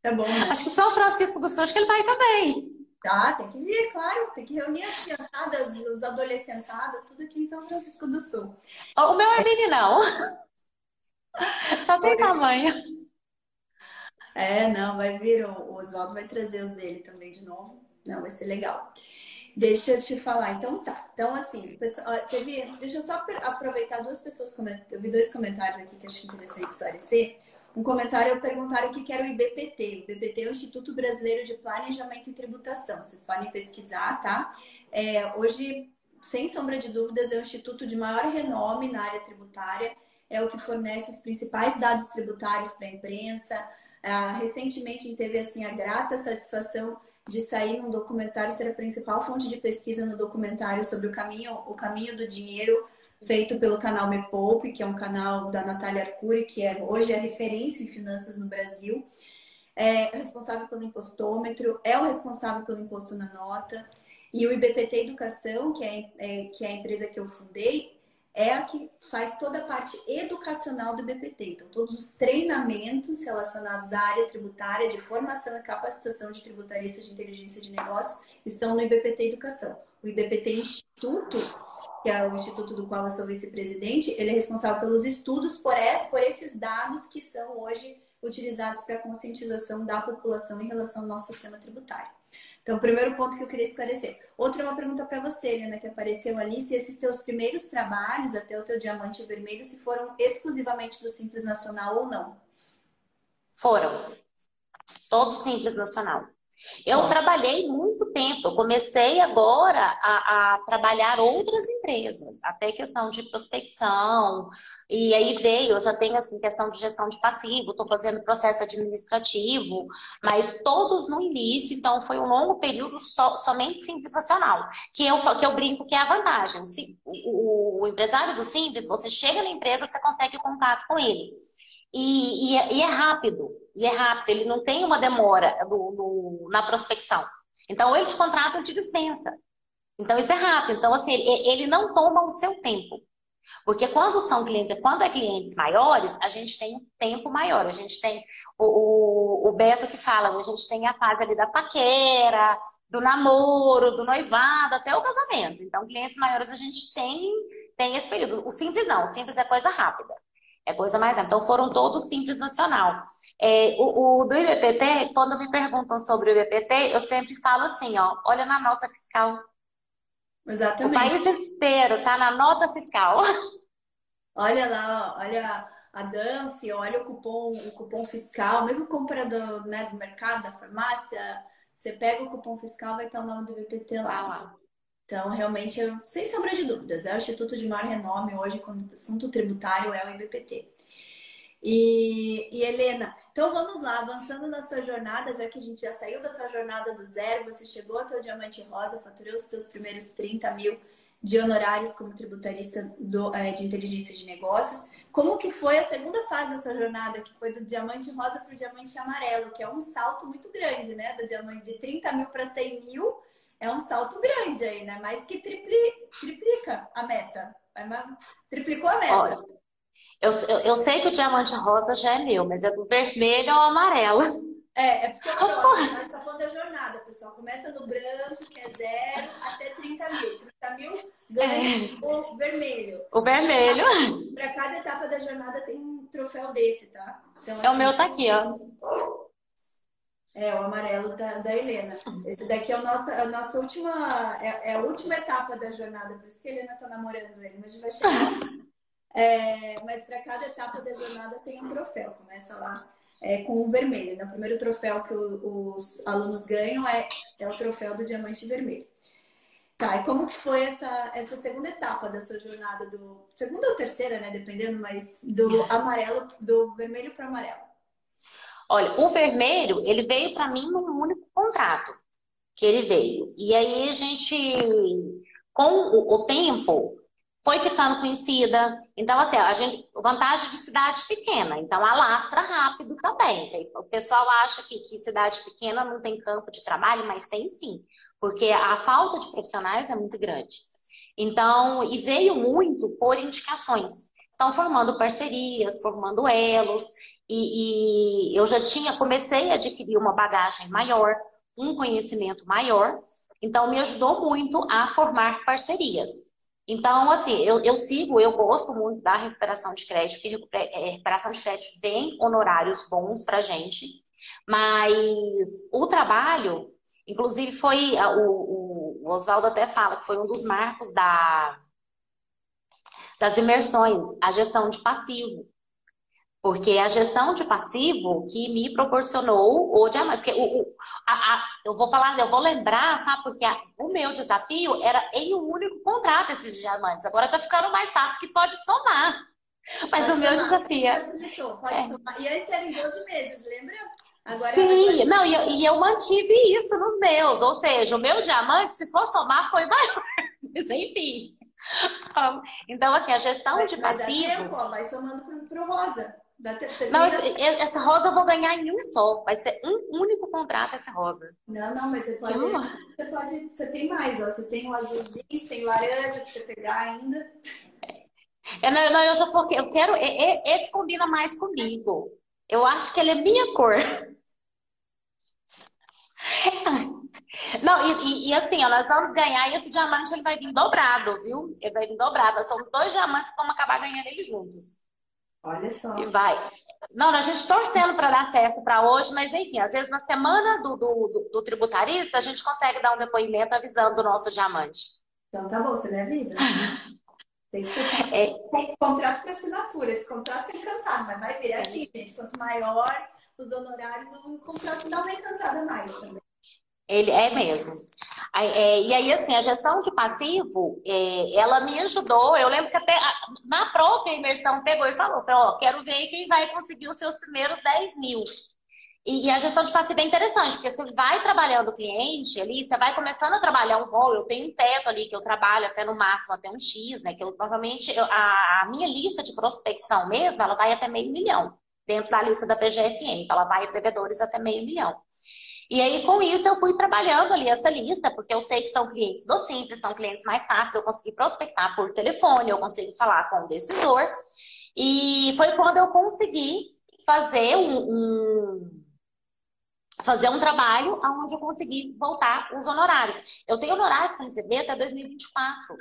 Tá bom. Né? Acho que São Francisco do Sul, acho que ele vai também. Tá, tem que vir, claro. Tem que reunir as criançadas, os adolescentados, tudo aqui em São Francisco do Sul. O meu é meninão. Só tem tamanho. É, não, vai vir, o Oswaldo vai trazer os dele também de novo. Não, vai ser legal. Deixa eu te falar, então tá. Então, assim, teve, deixa eu só aproveitar duas pessoas, eu vi dois comentários aqui que acho interessante esclarecer. Um comentário perguntaram o que era o IBPT. O IBPT é o Instituto Brasileiro de Planejamento e Tributação. Vocês podem pesquisar, tá? É, hoje, sem sombra de dúvidas, é o instituto de maior renome na área tributária. É o que fornece os principais dados tributários para a imprensa, ah, recentemente teve assim a grata satisfação de sair num documentário, ser a principal fonte de pesquisa no documentário sobre o caminho, o caminho do dinheiro, feito pelo canal Me Poupe, que é um canal da Natália Arcuri, que é hoje é referência em finanças no Brasil. É responsável pelo impostômetro, é o responsável pelo imposto na nota. E o IBPT Educação, que é, é, que é a empresa que eu fundei, é a que faz toda a parte educacional do BPT. Então, todos os treinamentos relacionados à área tributária, de formação e capacitação de tributaristas de inteligência de negócios, estão no IBPT Educação. O IBPT Instituto, que é o instituto do qual eu sou vice-presidente, ele é responsável pelos estudos por, é, por esses dados que são hoje utilizados para a conscientização da população em relação ao nosso sistema tributário. Então, o primeiro ponto que eu queria esclarecer. Outra é uma pergunta para você, Helena, que apareceu ali, se esses teus primeiros trabalhos, até o teu diamante vermelho, se foram exclusivamente do Simples Nacional ou não? Foram. Todos Simples Nacional. Eu trabalhei muito tempo, eu comecei agora a, a, trabalhar outras empresas, até questão de prospecção, e aí veio, eu já tenho assim, questão de gestão de passivo, estou fazendo processo administrativo, mas todos no início, então foi um longo período so, somente simples nacional, que eu, que eu brinco que é a vantagem. O, o, empresário do simples, você chega na empresa, você consegue contato com ele. E, e, é, e, é rápido, e é rápido, ele não tem uma demora na prospecção. Então, ele te contrata ou te dispensa. Então, isso é rápido. Então, assim, ele, ele não toma o seu tempo. Porque quando são clientes, quando é clientes maiores, a gente tem um tempo maior. A gente tem o, o, o Beto que fala, a gente tem a fase ali da paquera, do namoro, do noivado, até o casamento. Então, clientes maiores a gente tem, tem esse período. O simples não, o simples é coisa rápida. É coisa mais Então foram todos simples nacional. É, o, o, do IBPT, quando me perguntam sobre o IBPT, eu sempre falo assim, ó, olha na nota fiscal. Exatamente. O país inteiro tá na nota fiscal. Olha lá, olha a DANF, olha o cupom, o cupom fiscal, mesmo comprador né, do mercado, da farmácia, você pega o cupom fiscal, vai estar o nome do IBPT lá. Ah, lá. Então, realmente, eu, sem sombra de dúvidas, é o Instituto de maior renome hoje quando assunto tributário é o IBPT. E, e, Helena, então vamos lá, avançando na sua jornada, já que a gente já saiu da tua jornada do zero, você chegou ao teu diamante rosa, faturou os teus primeiros 30 mil de honorários como tributarista do, é, de inteligência de negócios. Como que foi a segunda fase dessa jornada, que foi do diamante rosa para o diamante amarelo, que é um salto muito grande, né? Do diamante de 30 mil para 100 mil, é um salto grande aí, né? Mais que tripli, triplica a meta. Triplicou a meta. Olha, eu, eu, eu, sei que o diamante rosa já é meu, mas é do vermelho ou amarelo. É, é porque eu gosto, nós falando da jornada, pessoal. Começa no branco, que é zero, até 30 mil. 30 mil ganha é. o vermelho. O vermelho. Para cada etapa da jornada tem um troféu desse, tá? Então, assim, é o meu tá aqui, ó. É, o amarelo da, da Helena. Esse daqui é, o nosso, é a nossa última, é, é, a última etapa da jornada, por isso que a Helena tá namorando ele, mas a gente vai chegar. É, mas para cada etapa da jornada tem um troféu. Começa lá é, com o vermelho. Né? O primeiro troféu que o, os alunos ganham é, é o troféu do diamante vermelho. Tá, e como que foi essa, essa segunda etapa da sua jornada do. Segunda ou terceira, né? Dependendo, mas do amarelo, do vermelho para amarelo. Olha, o vermelho, ele veio para mim num único contrato que ele veio. E aí a gente, com o, o tempo, foi ficando conhecida. Então, assim, a gente, vantagem de cidade pequena. Então, alastra rápido também. O pessoal acha que, que cidade pequena não tem campo de trabalho, mas tem sim. Porque a falta de profissionais é muito grande. Então, e veio muito por indicações. Estão formando parcerias, formando elos. E, e eu já tinha, comecei a adquirir uma bagagem maior, um conhecimento maior. Então, me ajudou muito a formar parcerias. Então, assim, eu, eu sigo, eu gosto muito da recuperação de crédito, porque é, recuperação de crédito vem honorários bons para gente, mas o trabalho, inclusive foi, o, o Oswaldo até fala que foi um dos marcos da, das imersões, a gestão de passivo. Porque a gestão de passivo que me proporcionou o diamante. Porque o, o a, a, eu vou falar, eu vou lembrar, sabe? Porque a, o meu desafio era em um único contrato esses diamantes. Agora tá ficando mais fácil que pode somar. Mas pode o meu somar. desafio é. Pode é. somar. E antes era em 12 meses, lembra? Agora Sim, não, e eu, e eu mantive isso nos meus. Ou seja, o meu diamante, se for somar, foi maior. Mas enfim. Então, assim, a gestão mas, de passivo. Mas tempo, ó, vai somando pro, pro rosa. Não, essa rosa eu vou ganhar em um só. Vai ser um único contrato essa rosa. Não, não, mas você pode. Você pode. Você tem mais, ó. Você tem o azulzinho, tem laranja pra você pegar ainda. É, não, não, eu já foquei. Eu quero. Esse combina mais comigo. Eu acho que ele é minha cor. Não, e, e, assim, ó, nós vamos ganhar e esse diamante ele vai vir dobrado, viu? Ele vai vir dobrado. Nós somos dois diamantes que vamos acabar ganhando ele juntos. Olha só. E vai. Não, a gente torcendo para dar certo para hoje, mas enfim, às vezes na semana do, do, do, do, tributarista a gente consegue dar um depoimento avisando o nosso diamante. Então tá bom, você me avisa. Tem que ser é... contrato para assinatura. Esse contrato é encantado, mas vai ver é assim, gente. Quanto maior os honorários, o contrato dá uma encantada mais também. Ele é mesmo. É, e aí, assim, a gestão de passivo, é, ela me ajudou. Eu lembro que até na própria imersão pegou e falou: ó, quero ver quem vai conseguir os seus primeiros 10 mil. E, a gestão de passivo é interessante, porque você vai trabalhando o cliente ali, você vai começando a trabalhar um rol. Eu tenho um teto ali que eu trabalho até no máximo, até um X, né? Que eu normalmente, a, a minha lista de prospecção mesmo, ela vai até meio milhão, dentro da lista da PGFM. Então, ela vai devedores até meio milhão. E aí, com isso, eu fui trabalhando ali essa lista, porque eu sei que são clientes do Simples, são clientes mais fáceis, eu consegui prospectar por telefone, eu consigo falar com o decisor. E foi quando eu consegui fazer um, um fazer um trabalho onde eu consegui voltar os honorários. Eu tenho honorários para receber até 2024,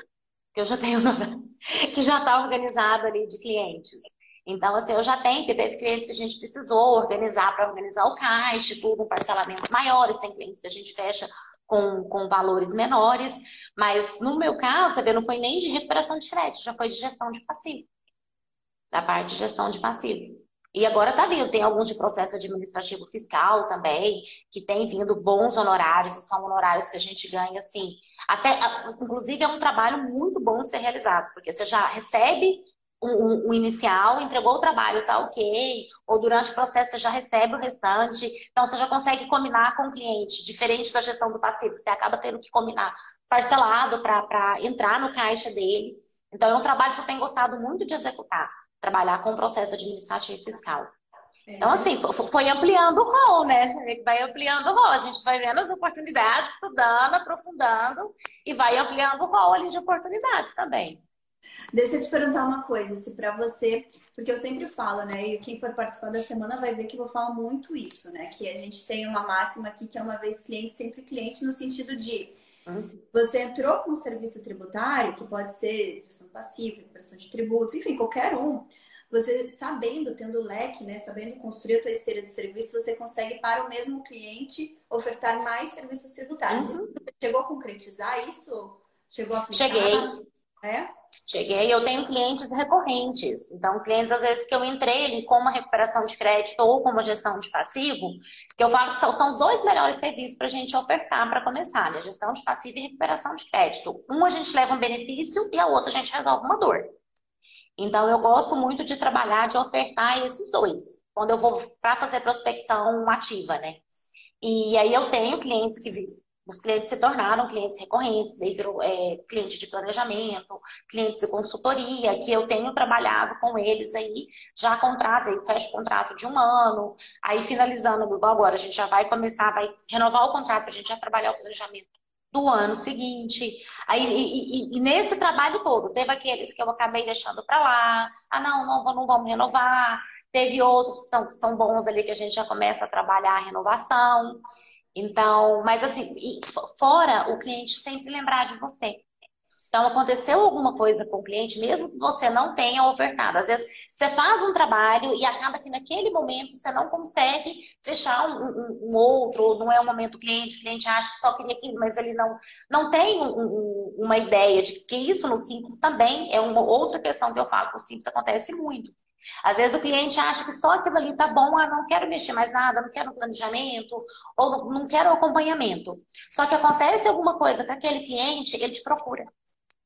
que eu já tenho que já está organizado ali de clientes. Então, assim, eu já tenho, porque teve clientes que a gente precisou organizar para organizar o caixa, tudo, parcelamentos maiores, tem clientes que a gente fecha com, com valores menores, mas no meu caso, vê, não foi nem de recuperação de crédito, já foi de gestão de passivo. Da parte de gestão de passivo. E agora tá vindo, tem alguns de processo administrativo fiscal também, que tem vindo bons honorários, são honorários que a gente ganha, assim, até, inclusive é um trabalho muito bom de ser realizado, porque você já recebe um, um, inicial, entregou o trabalho, tá ok, ou durante o processo você já recebe o restante, então você já consegue combinar com o cliente, diferente da gestão do passivo, você acaba tendo que combinar parcelado para entrar no caixa dele. Então é um trabalho que eu tenho gostado muito de executar, trabalhar com o processo administrativo fiscal. Então, assim, foi ampliando o rol, né? Vai ampliando o rol. A gente vai vendo as oportunidades, estudando, aprofundando e vai ampliando o rol ali de oportunidades também. Deixa eu te perguntar uma coisa, se para você, porque eu sempre falo, né? E quem for participar da semana vai ver que eu vou falar muito isso, né? Que a gente tem uma máxima aqui que é uma vez cliente, sempre cliente, no sentido de você entrou com um serviço tributário, que pode ser gestão passiva, recuperação de tributos, enfim, qualquer um. Você sabendo, tendo leque, né, sabendo construir a tua esteira de serviço, você consegue para o mesmo cliente ofertar mais serviços tributários. Uhum. Você chegou a concretizar isso? Chegou a aplicar? Cheguei. É? Cheguei, eu tenho clientes recorrentes. Então, clientes, às vezes, que eu entrei com uma recuperação de crédito ou com uma gestão de passivo, que eu falo que são, são os dois melhores serviços para a gente ofertar para começar, né? Gestão de passivo e recuperação de crédito. Um a gente leva um benefício e a outra a gente resolve uma dor. Então, eu gosto muito de trabalhar, de ofertar esses dois. Quando eu vou para fazer prospecção ativa, né? E aí eu tenho clientes que os clientes se tornaram clientes recorrentes, daí virou é, cliente de planejamento, clientes de consultoria, que eu tenho trabalhado com eles aí, já contrato, aí fecho contrato de um ano, aí finalizando, agora, a gente já vai começar, vai renovar o contrato, a gente já trabalhar o planejamento do ano seguinte. Aí, e, e, e, nesse trabalho todo, teve aqueles que eu acabei deixando para lá, ah, não, não, não vamos renovar. Teve outros que são, são bons ali que a gente já começa a trabalhar a renovação. Então, mas assim, fora o cliente sempre lembrar de você. Então, aconteceu alguma coisa com o cliente, mesmo que você não tenha ofertado. Às vezes, você faz um trabalho e acaba que naquele momento você não consegue fechar um, um, um outro, ou não é o momento do cliente, o cliente acha que só queria aquilo, mas ele não, não tem um, uma ideia de que isso no Simples também é uma outra questão que eu falo, que o Simples acontece muito. Às vezes o cliente acha que só aquilo ali tá bom, ah, não quero mexer mais nada, não quero planejamento, ou não quero acompanhamento. Só que acontece alguma coisa com aquele cliente, ele te procura.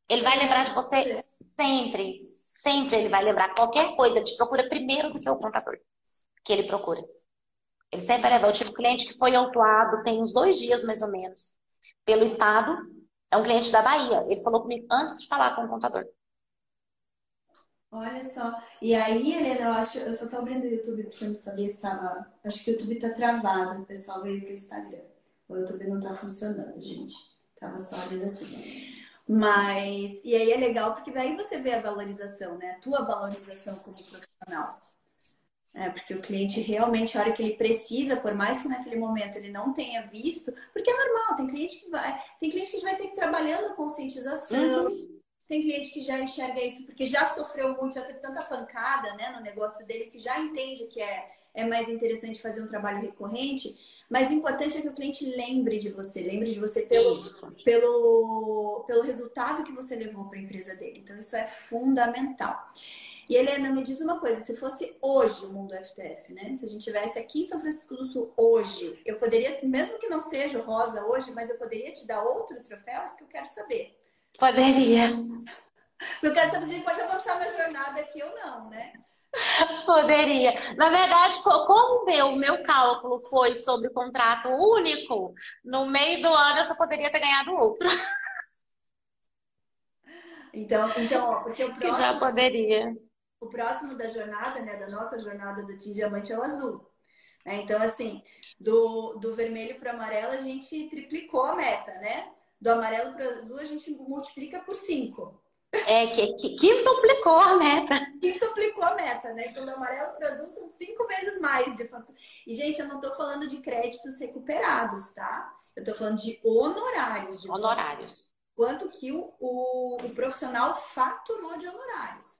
Ele vai lembrar de você sempre. Sempre ele vai lembrar qualquer coisa, ele te procura primeiro do o contador que ele procura. Ele sempre vai levar. Eu tive um cliente que foi autuado tem uns dois dias mais ou menos pelo Estado. É um cliente da Bahia. Ele falou comigo antes de falar com o contador. Olha só. E aí, Helena, eu acho. Eu só tô abrindo o YouTube porque eu não sabia se estava. Acho que o YouTube tá travado. O pessoal veio pro Instagram. O YouTube não tá funcionando, gente. Tava só abrindo aqui. Mas. E aí é legal porque daí você vê a valorização, né? A tua valorização como profissional. É, porque o cliente realmente, a hora que ele precisa, por mais que naquele momento ele não tenha visto, porque é normal, tem cliente que vai, tem cliente que vai ter que ir trabalhando conscientização, uhum. Tem cliente que já enxerga isso porque já sofreu muito, já teve tanta pancada né, no negócio dele que já entende que é, é mais interessante fazer um trabalho recorrente. Mas o importante é que o cliente lembre de você, lembre de você pelo, pelo, pelo resultado que você levou para a empresa dele. Então, isso é fundamental. E Helena, me diz uma coisa: se fosse hoje o mundo FTF, né? Se a gente tivesse aqui em São Francisco do Sul hoje, eu poderia, mesmo que não seja o rosa hoje, mas eu poderia te dar outro troféu? Isso que eu quero saber. Poderia. Saber se a gente pode avançar na jornada aqui ou não, né? Poderia. Na verdade, como o meu, meu cálculo foi sobre contrato único, no meio do ano eu só poderia ter ganhado outro. Então, então ó, porque o próximo, que já poderia. O próximo da jornada, né, da nossa jornada do Team Diamante é o azul. É, então, assim, do, do vermelho para o amarelo a gente triplicou a meta, né? Do amarelo para o azul, a gente multiplica por 5. É, que, que quintuplicou a meta. Quintuplicou a meta, né? Então, do amarelo para o azul são cinco vezes mais. De fato. E, gente, eu não estou falando de créditos recuperados, tá? Eu estou falando de honorários. De honorários. Quanto que o, o, o profissional faturou de honorários.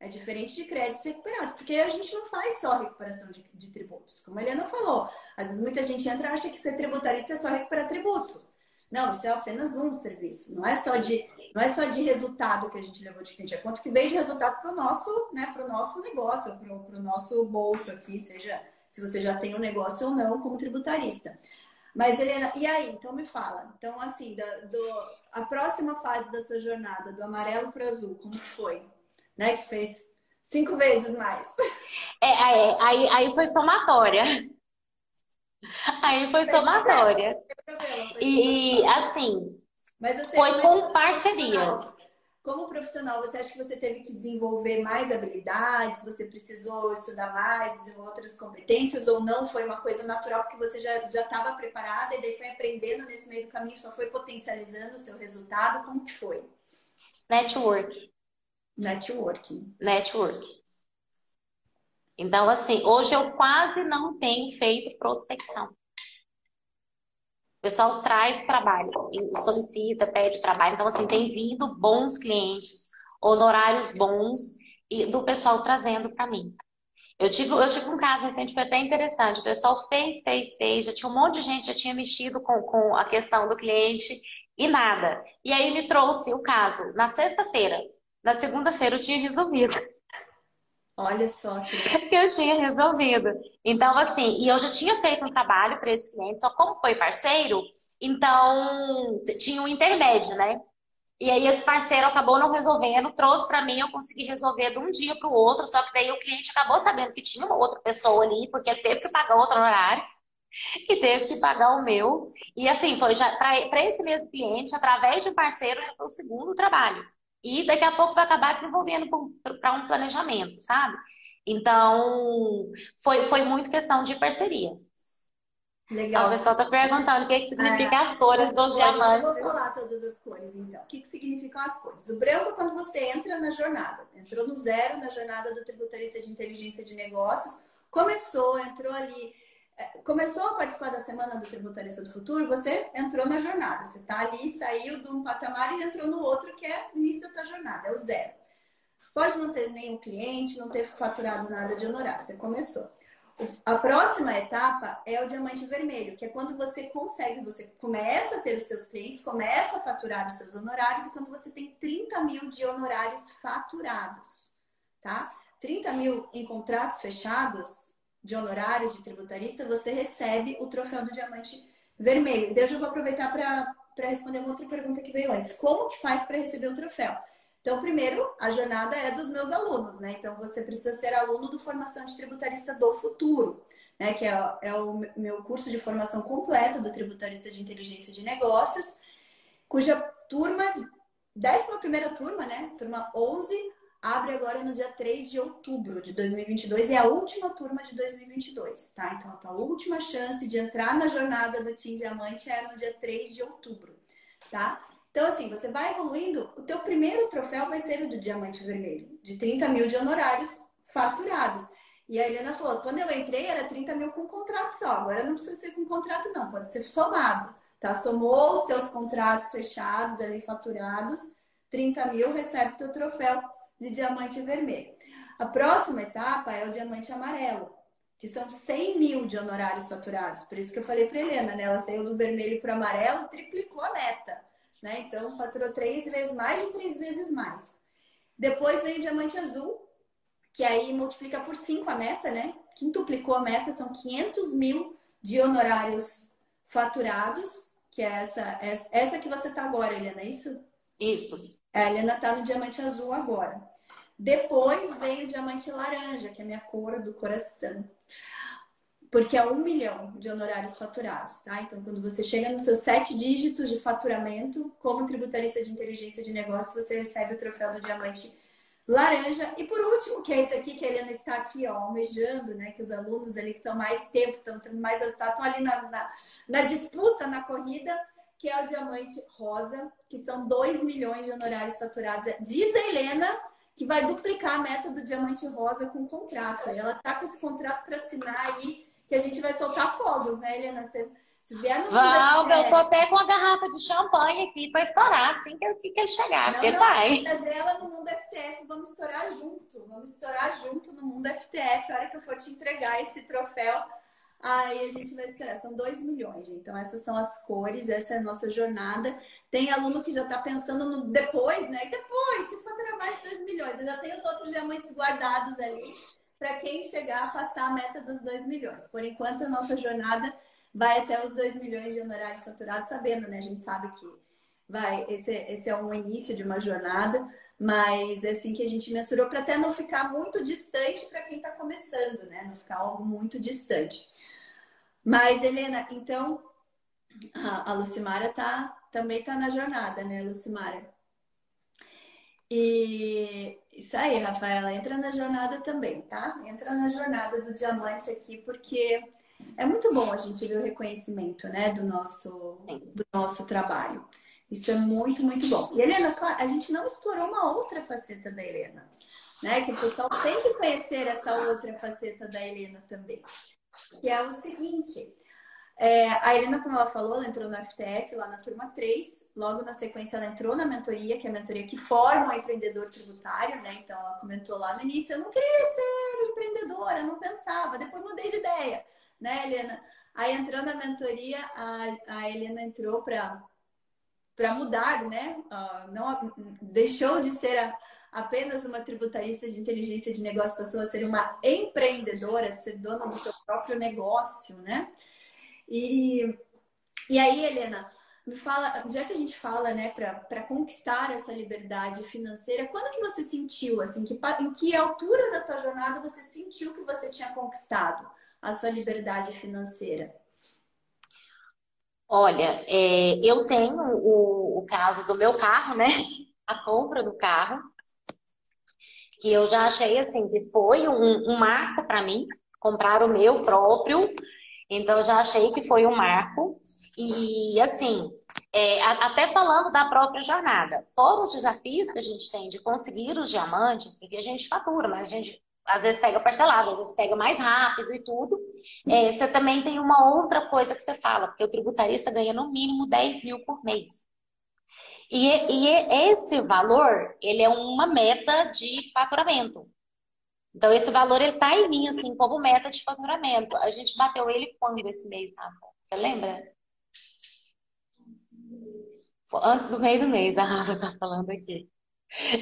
É diferente de créditos recuperados, porque a gente não faz só recuperação de, de tributos. Como a Helena falou, às vezes muita gente entra e acha que ser tributarista é só recuperar tributo. Não, isso é apenas um serviço. Não é só de, não é só de resultado que a gente levou de cliente, é quanto que veio de resultado para o nosso, né, para o nosso negócio, para o nosso bolso aqui, seja se você já tem um negócio ou não como tributarista. Mas, Helena, e aí? Então me fala. Então, assim, do, do a próxima fase da sua jornada, do amarelo para o azul, como foi? Né? Que fez cinco vezes mais. É, é aí, aí foi somatória. Aí foi somatória. E, assim, foi com parcerias. Como profissional, você acha que você teve que desenvolver mais habilidades? Você precisou estudar mais, desenvolver outras competências? Ou não? Foi uma coisa natural porque você já estava preparada e daí foi aprendendo nesse meio do caminho, só foi potencializando o seu resultado? Como que foi? Network. Networking. Network. Então, assim, hoje eu quase não tenho feito prospecção. O pessoal traz trabalho, solicita, pede trabalho. Então, assim, tem vindo bons clientes, honorários bons e do pessoal trazendo para mim. Eu tive, eu tive um caso recente, foi até interessante. O pessoal fez, fez, fez, já tinha um monte de gente, já tinha mexido com, com a questão do cliente e nada. E aí me trouxe o caso na sexta-feira. Na segunda-feira eu tinha resolvido. Olha só que... que eu tinha resolvido. Então, assim, e eu já tinha feito um trabalho para esse cliente, só como foi parceiro, então tinha um intermédio, né? E aí esse parceiro acabou não resolvendo, trouxe para mim, eu consegui resolver de um dia para o outro, só que daí o cliente acabou sabendo que tinha uma outra pessoa ali, porque teve que pagar outro horário. e teve que pagar o meu. E assim, foi já para esse mesmo cliente, através de um parceiro, já foi o segundo trabalho. E daqui a pouco vai acabar desenvolvendo para um planejamento, sabe? Então, foi, foi muito questão de parceria. Legal. O pessoal está perguntando o que, que significa é, as cores dos diamantes. Eu vou falar todas as cores, então. O que, que significam as cores? O branco, quando você entra na jornada, entrou no zero na jornada do tributarista de inteligência de negócios, começou, entrou ali, é, começou a participar da semana do tributarista do futuro, você entrou na jornada. Você está ali, saiu de um patamar e entrou no outro, que é o início da jornada, é o zero. Pode não ter nenhum cliente, não ter faturado nada de honorário, você começou. A próxima etapa é o diamante vermelho, que é quando você consegue, você começa a ter os seus clientes, começa a faturar os seus honorários e quando você tem 30 mil de honorários faturados, tá? 30 mil em contratos fechados de honorários de tributarista, você recebe o troféu do diamante vermelho. Então, eu vou aproveitar para responder uma outra pergunta que veio antes. Como que faz para receber o troféu? Então, primeiro, a jornada é dos meus alunos, né? Então, você precisa ser aluno do Formação de Tributarista do Futuro, né? Que é, é o meu curso de formação completa do Tributarista de Inteligência de Negócios, cuja turma, 11 primeira turma, né? Turma 11, abre agora no dia 3 de outubro de 2022 e é a última turma de 2022, tá? Então, a tua última chance de entrar na jornada do Team Diamante é no dia 3 de outubro, tá? Então, assim, você vai evoluindo, o teu primeiro troféu vai ser o do Diamante Vermelho, de 30 mil de honorários faturados. E a Helena falou, quando eu entrei era 30 mil com contrato só, agora não precisa ser com contrato não, pode ser somado, tá? Somou os teus contratos fechados ali, faturados, 30 mil, recebe teu troféu de Diamante Vermelho. A próxima etapa é o Diamante Amarelo, que são 100 mil de honorários faturados. Por isso que eu falei para Helena, né? Ela saiu do vermelho para amarelo, triplicou a meta né? Então faturou três vezes mais de três vezes mais. Depois veio o diamante azul, que aí multiplica por cinco a meta, né? Quintuplicou a meta, são 500 mil de honorários faturados, que é essa, essa que você tá agora, Helena, é isso? Isso. É, a Helena tá no diamante azul agora. Depois veio o diamante laranja, que é a minha cor do coração porque é um milhão de honorários faturados, tá? Então, quando você chega nos seus sete dígitos de faturamento, como tributarista de inteligência de negócio, você recebe o troféu do diamante laranja. E por último, que é esse aqui que a Helena está aqui, ó, almejando, né? Que os alunos ali que estão mais tempo, estão tendo mais resultado, estão ali na, na, na, disputa, na corrida, que é o diamante rosa, que são 2 milhões de honorários faturados. Diz a Helena que vai duplicar a meta do diamante rosa com o contrato. Ela tá com esse contrato para assinar aí que a gente vai soltar fogos, né, Helena? Você, vier no eu tô até com a garrafa de champanhe aqui para estourar assim que, que ele chegar, não, porque não, vai. Trazer ela no mundo FTF, vamos estourar junto. Vamos estourar junto no mundo FTF. A hora que eu for te entregar esse troféu, aí a gente vai estourar. São 2 milhões, gente. Então, essas são as cores, essa é a nossa jornada. Tem aluno que já está pensando no depois, né? Depois, se faturar mais de 2 milhões, eu já tenho os outros diamantes guardados ali para quem chegar a passar a meta dos 2 milhões. Por enquanto, a nossa jornada vai até os 2 milhões de honorários faturados, sabendo, né? A gente sabe que vai, esse, esse é um início de uma jornada, mas é assim que a gente mensurou para até não ficar muito distante para quem está começando, né? Não ficar algo muito distante. Mas, Helena, então a Lucimara tá, também está na jornada, né, Lucimara? E isso aí, Rafaela, entra na jornada também, tá? Entra na jornada do diamante aqui, porque é muito bom a gente ver o reconhecimento, né, do nosso, do nosso trabalho. Isso é muito, muito bom. E Helena, a gente não explorou uma outra faceta da Helena, né? Que o pessoal tem que conhecer essa outra faceta da Helena também. Que é o seguinte: é, a Helena, como ela falou, ela entrou no FTF lá na turma 3. Logo na sequência, ela entrou na mentoria, que é a mentoria que forma o empreendedor tributário, né? Então, ela comentou lá no início: eu não queria ser empreendedora, não pensava. Depois mudei de ideia, né, Helena? Aí, entrando na mentoria, a, a Helena entrou para para mudar, né? Uh, não deixou de ser a, apenas uma tributarista de inteligência de negócio, passou a ser uma empreendedora, de ser dona do seu próprio negócio, né? E, e aí, Helena, me fala, já que a gente fala, né, para conquistar essa liberdade financeira, quando que você sentiu, assim, que, em que altura da tua jornada você sentiu que você tinha conquistado a sua liberdade financeira? Olha, é, eu tenho o, o caso do meu carro, né? A compra do carro, que eu já achei assim que foi um, um marco para mim comprar o meu próprio. Então eu já achei que foi um marco. E assim, é, até falando da própria jornada, fora os desafios que a gente tem de conseguir os diamantes, porque a gente fatura, mas a gente às vezes pega parcelado, às vezes pega mais rápido e tudo. É, você também tem uma outra coisa que você fala, porque o tributarista ganha no mínimo 10 mil por mês. E, e esse valor, ele é uma meta de faturamento. Então, esse valor, ele tá em mim, assim, como meta de faturamento. A gente bateu ele quando esse mês, Rafa? Você lembra? Antes do meio do mês, a Rafa tá falando aqui.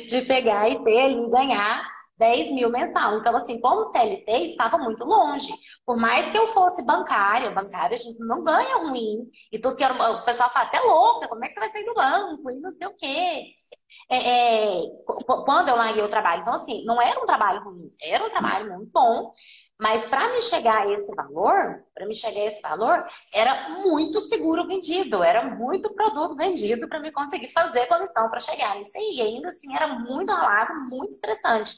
De pegar e ter ele, ganhar 10 mil mensal. Então, assim, como CLT, estava muito longe. Por mais que eu fosse bancária, bancária a gente não ganha ruim. E tudo que o pessoal fala, você é louca, como é que você vai sair do banco? E não sei o quê. É, é, quando eu larguei o trabalho. Então, assim, não era um trabalho ruim, era um trabalho muito bom. Mas para me chegar a esse valor, para me chegar a esse valor, era muito seguro vendido, era muito produto vendido para me conseguir fazer comissão para chegar nisso aí. E ainda assim era muito ralado, muito estressante.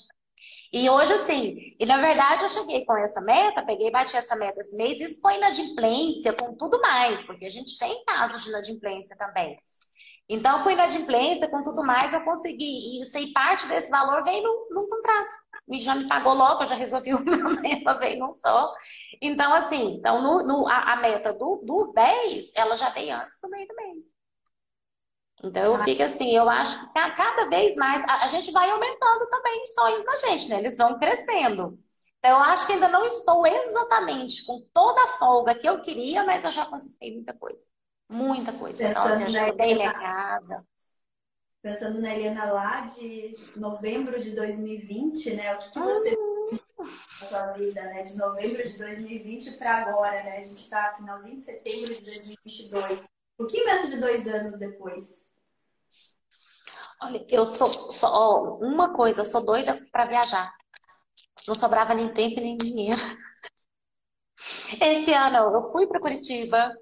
E hoje, assim, e na verdade eu cheguei com essa meta, peguei e bati essa meta esse mês, isso com inadimplência, com tudo mais, porque a gente tem casos de inadimplência também. Então, com inadimplência, com tudo mais, eu consegui. E sei parte desse valor veio no, no contrato. E já me pagou logo, eu já resolvi o meu meta, veio num só. Então, assim, então no, no a, a, meta do, dos 10, ela já veio antes do meio do mês. Então eu fico assim, eu acho que cada vez mais a, a gente vai aumentando também os sonhos da gente, né? Eles vão crescendo. Então eu acho que ainda não estou exatamente com toda a folga que eu queria, mas eu já conquistei muita coisa. Muita coisa. Então, assim, eu já mudei minha casa. Pensando na Helena lá de novembro de 2020, né? O que, que você hum. na sua vida, né? De novembro de 2020 para agora, né? A gente está finalzinho de setembro de 2022. Um pouquinho menos de dois anos depois. Olha, eu sou, sou ó, uma coisa, eu sou doida para viajar. Não sobrava nem tempo nem dinheiro. Esse ano eu fui para Curitiba,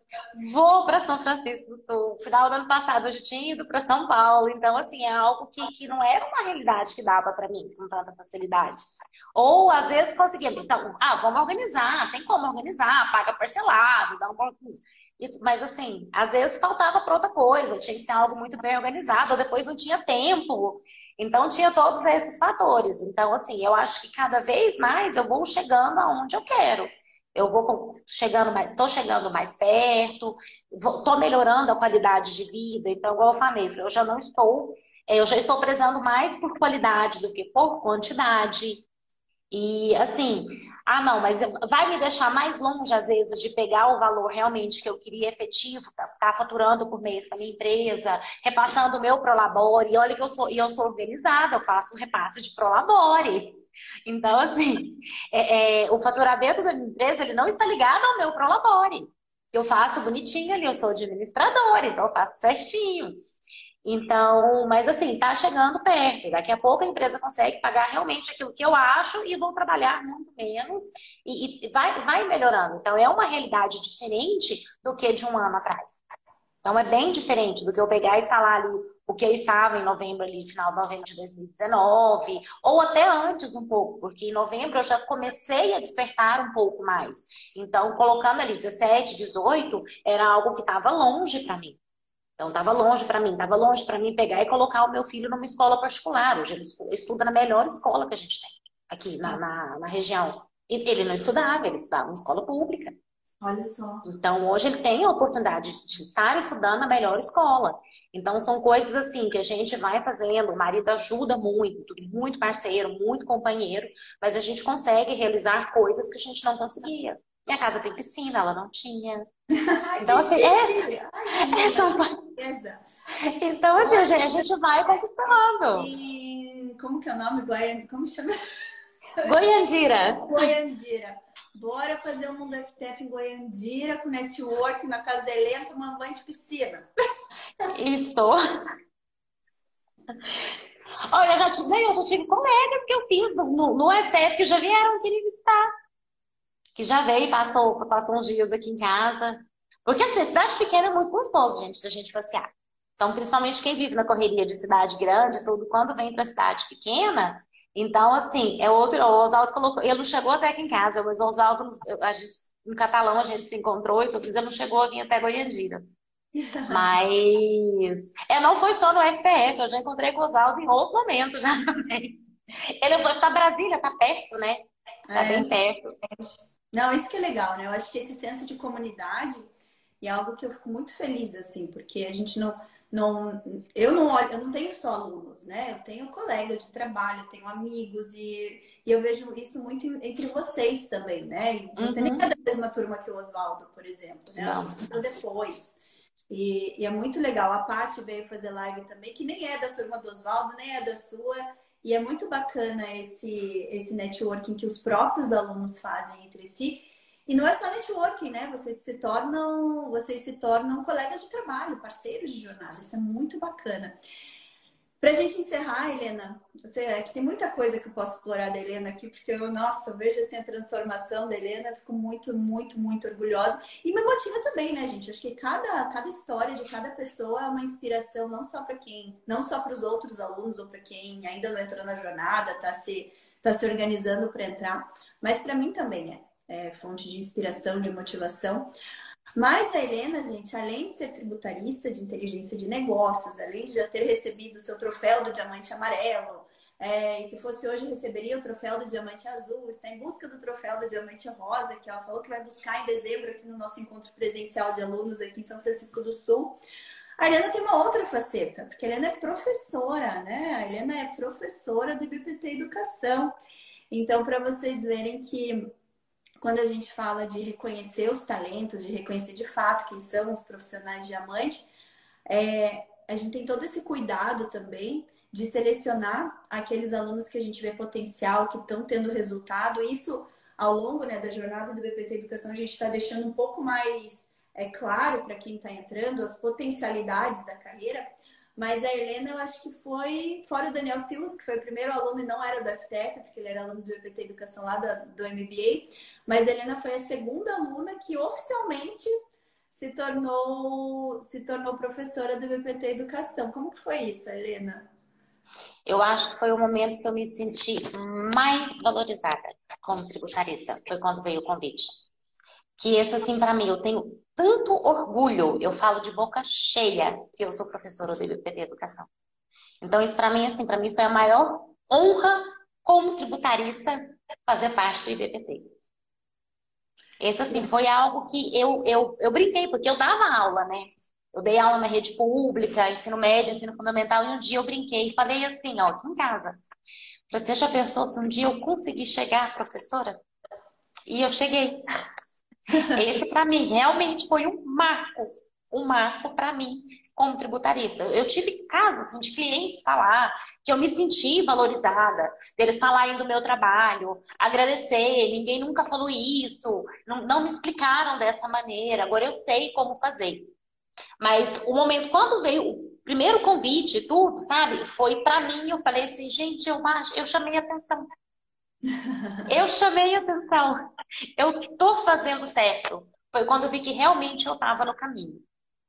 vou para São Francisco do Sul. Final do ano passado eu já tinha ido para São Paulo, então assim é algo que, que não era uma realidade que dava para mim com tanta facilidade. Ou às vezes conseguia, então, ah, vamos organizar, tem como organizar, paga parcelado, dá um mas assim, às vezes faltava para outra coisa, tinha que ser algo muito bem organizado, ou depois não tinha tempo. Então tinha todos esses fatores. Então, assim, eu acho que cada vez mais eu vou chegando aonde eu quero. Eu vou chegando mais, tô chegando mais perto, estou melhorando a qualidade de vida. Então, igual eu falei, eu já não estou, eu já estou prezando mais por qualidade do que por quantidade. E assim, ah, não, mas vai me deixar mais longe, às vezes, de pegar o valor realmente que eu queria efetivo, tá, tá faturando por mês para minha empresa, repassando o meu Prolabore. E olha que eu sou, e eu sou organizada, eu faço um repasse de Prolabore. Então, assim, é, é, o faturamento da minha empresa ele não está ligado ao meu Prolabore. Eu faço bonitinho ali, eu sou administradora, então eu faço certinho. Então, mas assim, tá chegando perto. Daqui a pouco a empresa consegue pagar realmente aquilo que eu acho e vou trabalhar muito menos e, e vai, vai melhorando. Então, é uma realidade diferente do que de um ano atrás. Então, é bem diferente do que eu pegar e falar ali o que eu estava em novembro ali, final de novembro de 2019, ou até antes um pouco, porque em novembro eu já comecei a despertar um pouco mais. Então, colocando ali 17, 18, era algo que estava longe para mim. Então, estava longe para mim, estava longe para mim pegar e colocar o meu filho numa escola particular. Hoje ele estuda na melhor escola que a gente tem aqui na, na, na região. E ele não estudava, ele estudava em escola pública. Olha só. Então, hoje ele tem a oportunidade de estar estudando na melhor escola. Então, são coisas assim que a gente vai fazendo. O marido ajuda muito, muito parceiro, muito companheiro, mas a gente consegue realizar coisas que a gente não conseguia. Minha casa tem piscina, ela não tinha. Então, assim, é, é, são, então, assim, a gente vai conquistando. E como que é o nome? Goian... Como chama? Goiandira. Goiandira. Bora fazer um mundo FTF em Goiandira com network na casa da Helena, tomando banho de piscina. Estou. Olha, eu já, tive, eu já tive colegas que eu fiz no, no FTF que já vieram aqui me visitar. Que já veio, passou, passou uns dias aqui em casa Porque assim, cidade pequena é muito gostoso, gente, da gente passear. Então, principalmente quem vive na correria de cidade grande, tudo, quando vem para cidade pequena, então, assim, é outro. O Oswaldo colocou. Ele não chegou até aqui em casa, mas o Oswaldo, a gente, no catalão, a gente se encontrou e tudo, ele não chegou a vir até Goiandira. Mas é, não foi só no FPF, eu já encontrei com o Oswaldo em outro momento já também. Ele foi para Brasília, tá perto, né? Tá é. bem perto. Não, isso que é legal, né? Eu acho que esse senso de comunidade é algo que eu fico muito feliz, assim, porque a gente não não, eu não olho, eu não tenho só alunos, né? Eu tenho colegas de trabalho, tenho amigos e, e eu vejo isso muito entre vocês também, né? E você uhum. nem é da mesma turma que o Oswaldo, por exemplo, né? Não. depois. E, e, é muito legal. A Paty veio fazer live também, que nem é da turma do Oswaldo, nem é da sua. E é muito bacana esse, esse networking que os próprios alunos fazem entre si. E não é só networking, né? Vocês se tornam, vocês se tornam colegas de trabalho, parceiros de jornada. Isso é muito bacana. Para a gente encerrar, Helena, você, é que tem muita coisa que eu posso explorar da Helena aqui, porque eu, nossa, eu vejo assim, a transformação da Helena, fico muito, muito, muito orgulhosa. E me motiva também, né, gente? Acho que cada, cada história de cada pessoa é uma inspiração, não só para quem, não só para os outros alunos ou para quem ainda não entrou na jornada, está se, tá se organizando para entrar, mas para mim também é é, fonte de inspiração, de motivação. Mas a Helena, gente, além de ser tributarista de inteligência de negócios, além de já ter recebido o seu troféu do diamante amarelo, é, e se fosse hoje receberia o troféu do diamante azul, está em busca do troféu do diamante rosa, que ela falou que vai buscar em dezembro aqui no nosso encontro presencial de alunos aqui em São Francisco do Sul. A Helena tem uma outra faceta, porque a Helena é professora, né? A Helena é professora do IBPT Educação. Então, para vocês verem que quando a gente fala de reconhecer os talentos, de reconhecer de fato quem são os profissionais diamante, é, a gente tem todo esse cuidado também de selecionar aqueles alunos que a gente vê potencial, que estão tendo resultado. Isso, ao longo né, da jornada do BPT Educação, a gente está deixando um pouco mais é, claro para quem está entrando as potencialidades da carreira, mas a Helena, eu acho que foi, fora o Daniel Silas, que foi o primeiro aluno e não era do FTF, porque ele era aluno do EPT Educação lá do, do MBA, mas Helena foi a segunda aluna que oficialmente se tornou, se tornou professora do EPT Educação. Como que foi isso, Helena? Eu acho que foi o momento que eu me senti mais valorizada como tributarista. Foi quando veio o convite. Que esse, assim, para mim, eu tenho tanto orgulho, eu falo de boca cheia, que eu sou professora do IBPT Educação. Então, isso para mim, assim, para mim foi a maior honra como tributarista fazer parte do IBPT. Esse, assim, foi algo que eu, eu, eu brinquei, porque eu dava aula, né? Eu dei aula na rede pública, ensino médio, ensino fundamental, e um dia eu brinquei e falei assim, ó, aqui em casa. Você já pensou se um dia eu conseguir chegar, professora? E eu cheguei. Esse, para mim, realmente foi um marco, um marco para mim como tributarista. Eu tive casos assim, de clientes falar que eu me senti valorizada, deles falarem do meu trabalho, agradecer, ninguém nunca falou isso, não, não me explicaram dessa maneira, agora eu sei como fazer. Mas o momento, quando veio o primeiro convite, tudo, sabe, foi para mim, eu falei assim, gente, eu, eu chamei atenção. Eu chamei atenção. Eu estou fazendo certo. Foi quando eu vi que realmente eu estava no caminho.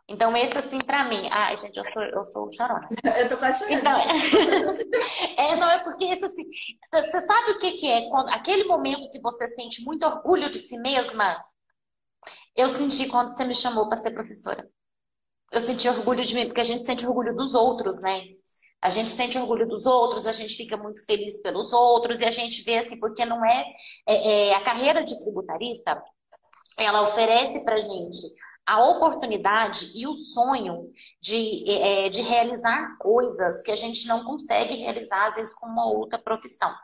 Então, esse, assim, para mim. Ai, gente, eu sou, eu sou chorona. Eu tô quase chorando. Então, é, não, é porque isso, assim. Você sabe o que, que é? Quando, aquele momento que você sente muito orgulho de si mesma. Eu senti quando você me chamou para ser professora. Eu senti orgulho de mim, porque a gente sente orgulho dos outros, né? A gente sente orgulho dos outros, a gente fica muito feliz pelos outros e a gente vê assim, porque não é, é, é a carreira de tributarista, ela oferece para gente a oportunidade e o sonho de, é, de realizar coisas que a gente não consegue realizar, às vezes, com uma outra profissão.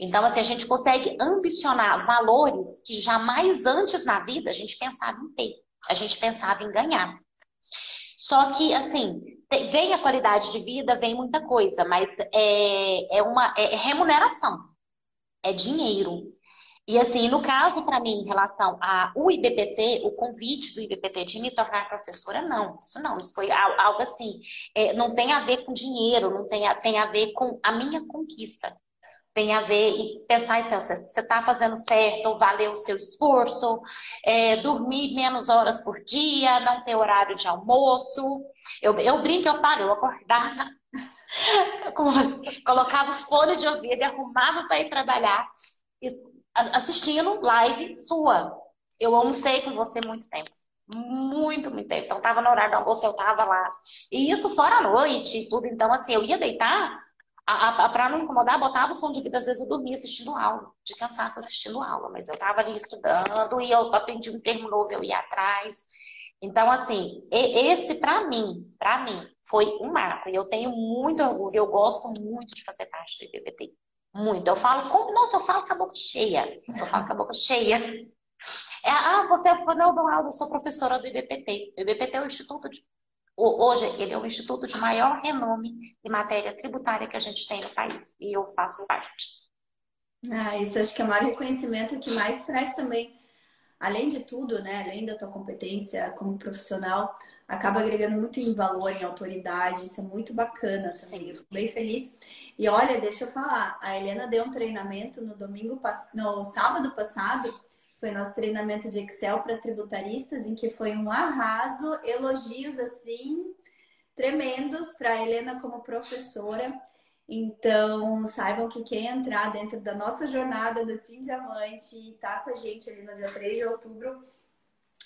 Então, assim, a gente consegue ambicionar valores que jamais antes na vida a gente pensava em ter, a gente pensava em ganhar. Só que, assim, vem a qualidade de vida, vem muita coisa, mas é, é uma é remuneração, é dinheiro. E assim, no caso para mim, em relação ao IBPT, o convite do IBPT de me tornar professora, não, isso não, isso foi algo assim, é, não tem a ver com dinheiro, não tem a, tem a ver com a minha conquista. tem a ver e pensar em você está fazendo certo, valeu o seu esforço, é, dormir menos horas por dia, não ter horário de almoço. Eu, eu brinco, eu falo, eu acordava, colocava fone de ouvido arrumava para ir trabalhar, assistindo live sua. Eu almocei com você muito tempo. Muito, muito tempo. Então, tava no horário do almoço, eu tava lá. E isso fora a noite e tudo. Então, assim, eu ia deitar, para não incomodar, botava o som de vida, às vezes eu dormia assistindo aula, de cansaço assistindo aula, mas eu estava ali estudando e eu aprendi um termo novo, eu ia atrás. Então, assim, esse para mim, para mim, foi um marco. E eu tenho muito orgulho, eu gosto muito de fazer parte do IBPT. Muito. Eu falo, como, nossa, eu falo com a boca cheia. Eu falo com a boca cheia. É, ah, você é não, eu sou professora do IBPT. O IBPT é o Instituto de Hoje, ele é o instituto de maior renome em matéria tributária que a gente tem no país. E eu faço parte. Ah, isso acho que é o maior reconhecimento que mais traz também, além de tudo, né? Além da tua competência como profissional, acaba agregando muito em valor, em autoridade. Isso é muito bacana também. Eu fico bem feliz. E olha, deixa eu falar, a Helena deu um treinamento no domingo, no sábado passado foi nosso treinamento de Excel para tributaristas, em que foi um arraso, elogios assim tremendos para Helena como professora. Então, saibam que quem entrar dentro da nossa jornada do Team Diamante e tá com a gente ali no dia 3 de outubro,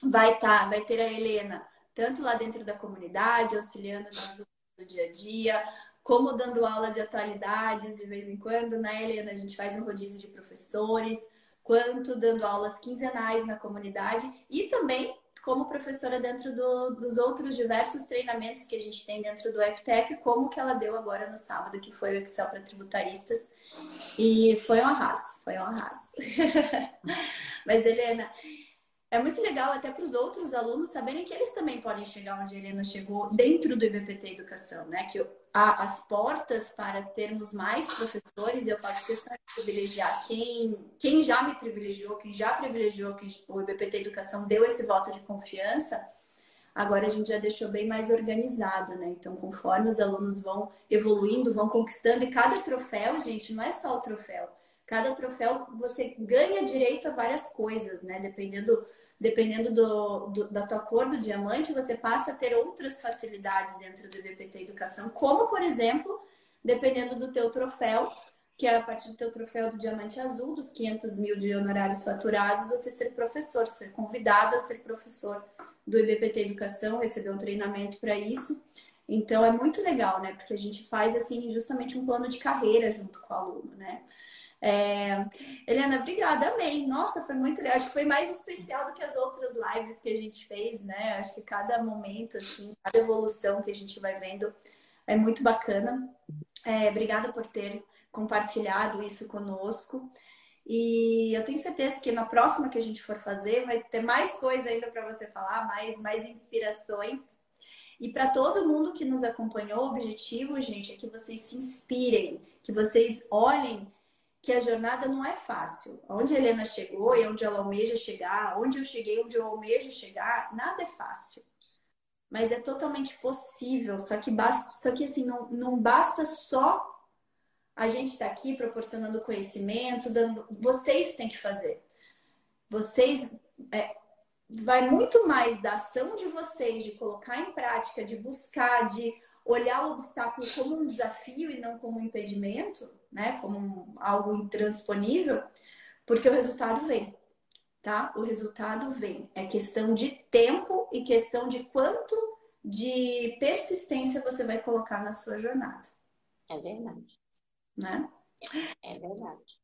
vai tá, vai ter a Helena tanto lá dentro da comunidade, auxiliando nas do dia a dia, como dando aula de atualidades de vez em quando, né, Helena? A gente faz um rodízio de professores quanto dando aulas quinzenais na comunidade e também como professora dentro do, dos outros diversos treinamentos que a gente tem dentro do FTF, como que ela deu agora no sábado, que foi o Excel para tributaristas. E foi um arraso, foi um arraso. Mas, Helena, é muito legal até para os outros alunos saberem que eles também podem chegar onde a Helena chegou dentro do IBPT Educação, né? Que a, as portas para termos mais professores, eu faço questão de privilegiar quem, quem já me privilegiou, quem já privilegiou que o IBPT Educação deu esse voto de confiança, agora a gente já deixou bem mais organizado, né? Então, conforme os alunos vão evoluindo, vão conquistando, e cada troféu, gente, não é só o troféu. Cada troféu você ganha direito a várias coisas, né? Dependendo dependendo do, do, da tua cor do diamante, você passa a ter outras facilidades dentro do IBPT Educação, como, por exemplo, dependendo do teu troféu, que é a partir do teu troféu do diamante azul, dos 500 mil de honorários faturados, você ser professor, ser convidado a ser professor do IBPT Educação, receber um treinamento para isso. Então é muito legal, né? Porque a gente faz assim justamente um plano de carreira junto com o aluno, né? É... Helena, obrigada, amei. Nossa, foi muito legal. Acho que foi mais especial do que as outras lives que a gente fez, né? Acho que cada momento, assim, cada evolução que a gente vai vendo é muito bacana. É, obrigada por ter compartilhado isso conosco. E eu tenho certeza que na próxima que a gente for fazer, vai ter mais coisa ainda para você falar, mais, mais inspirações. E para todo mundo que nos acompanhou, o objetivo, gente, é que vocês se inspirem, que vocês olhem que a jornada não é fácil. Onde a Helena chegou e onde ela almeja chegar, onde eu cheguei, onde eu almejo chegar, nada é fácil. Mas é totalmente possível. Só que basta, só que assim, não, não basta só a gente estar tá aqui proporcionando conhecimento, dando. Vocês têm que fazer. Vocês. É, vai muito mais da ação de vocês, de colocar em prática, de buscar, de olhar o obstáculo como um desafio e não como um impedimento, né? Como algo intransponível, porque o resultado vem, tá? O resultado vem. É questão de tempo e questão de quanto de persistência você vai colocar na sua jornada. É verdade. Né? É verdade.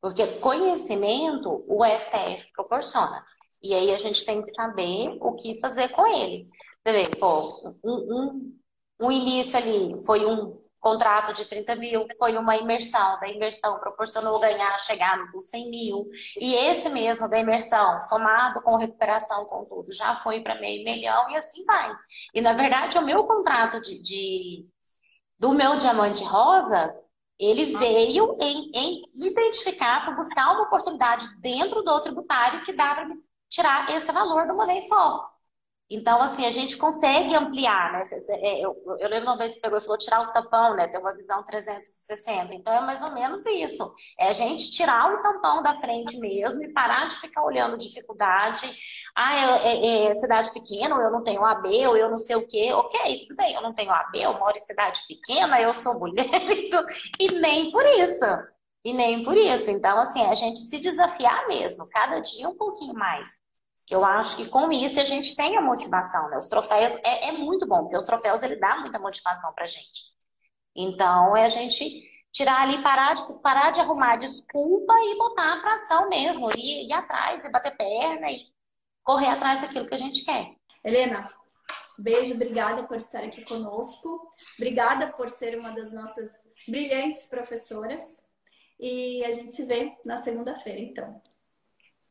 Porque conhecimento o FTF proporciona. E aí a gente tem que saber o que fazer com ele. Você vê, pô, um, um um início ali foi um contrato de 30 mil, foi uma imersão. Da imersão proporcionou ganhar, chegar nos 100 mil. E esse mesmo da imersão, somado com recuperação, com tudo, já foi para meio milhão e assim vai. E na verdade, o meu contrato de, de do meu diamante rosa, ele veio em, em identificar, para buscar uma oportunidade dentro do tributário que dá para tirar esse valor de uma vez só. Então, assim, a gente consegue ampliar, né? É, eu, eu lembro uma vez que você pegou e falou tirar o tampão, né? Ter uma visão 360. Então, é mais ou menos isso. É a gente tirar o tampão da frente mesmo e parar de ficar olhando dificuldade. Ah, é, é cidade pequena, eu não tenho AB, ou eu não sei o quê. Ok, tudo bem, eu não tenho AB, eu moro em cidade pequena, eu sou mulher, e nem por isso. E nem por isso. Então, assim, é a gente se desafiar mesmo, cada dia um pouquinho mais. Eu acho que com isso a gente tem a motivação, né? Os troféus é, é muito bom, porque os troféus ele dá muita motivação pra gente. Então é a gente tirar ali, parar de, parar de arrumar desculpa e botar pra ação mesmo, ir, ir atrás, e bater perna e correr atrás daquilo que a gente quer. Helena, beijo, obrigada por estar aqui conosco. Obrigada por ser uma das nossas brilhantes professoras. E a gente se vê na segunda-feira, então.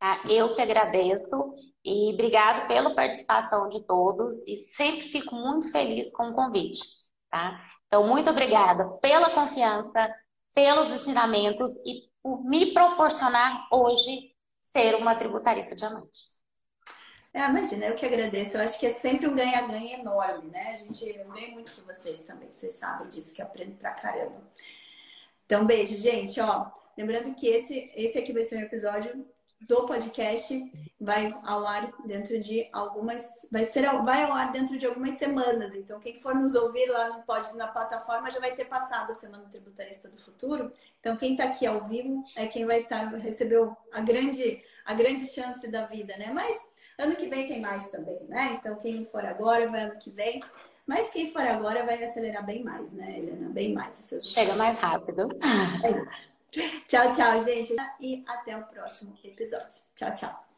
Tá? Eu que agradeço e obrigado pela participação de todos e sempre fico muito feliz com o convite, tá? Então, muito obrigada pela confiança, pelos ensinamentos e por me proporcionar hoje ser uma tributarista diamante. É, imagina, eu que agradeço. Eu acho que é sempre um ganha-ganha enorme, né? A gente, eu muito com vocês também, vocês sabem disso, que eu aprendo pra caramba. Então, beijo, gente. Ó, lembrando que esse, esse aqui vai ser um episódio do podcast vai ao ar dentro de algumas vai ser vai ao ar dentro de algumas semanas. Então quem for nos ouvir lá no pod, na plataforma já vai ter passado a semana tributarista do futuro. Então quem está aqui ao vivo é quem vai estar tá, recebeu a grande a grande chance da vida né? Mas ano que vem tem mais também né? Então quem for agora vai ano que vem. Mas quem for agora vai acelerar bem mais né Helena? Bem mais chega mais rápido. É. Tchau, tchau, gente. E até o próximo episódio. Tchau, tchau.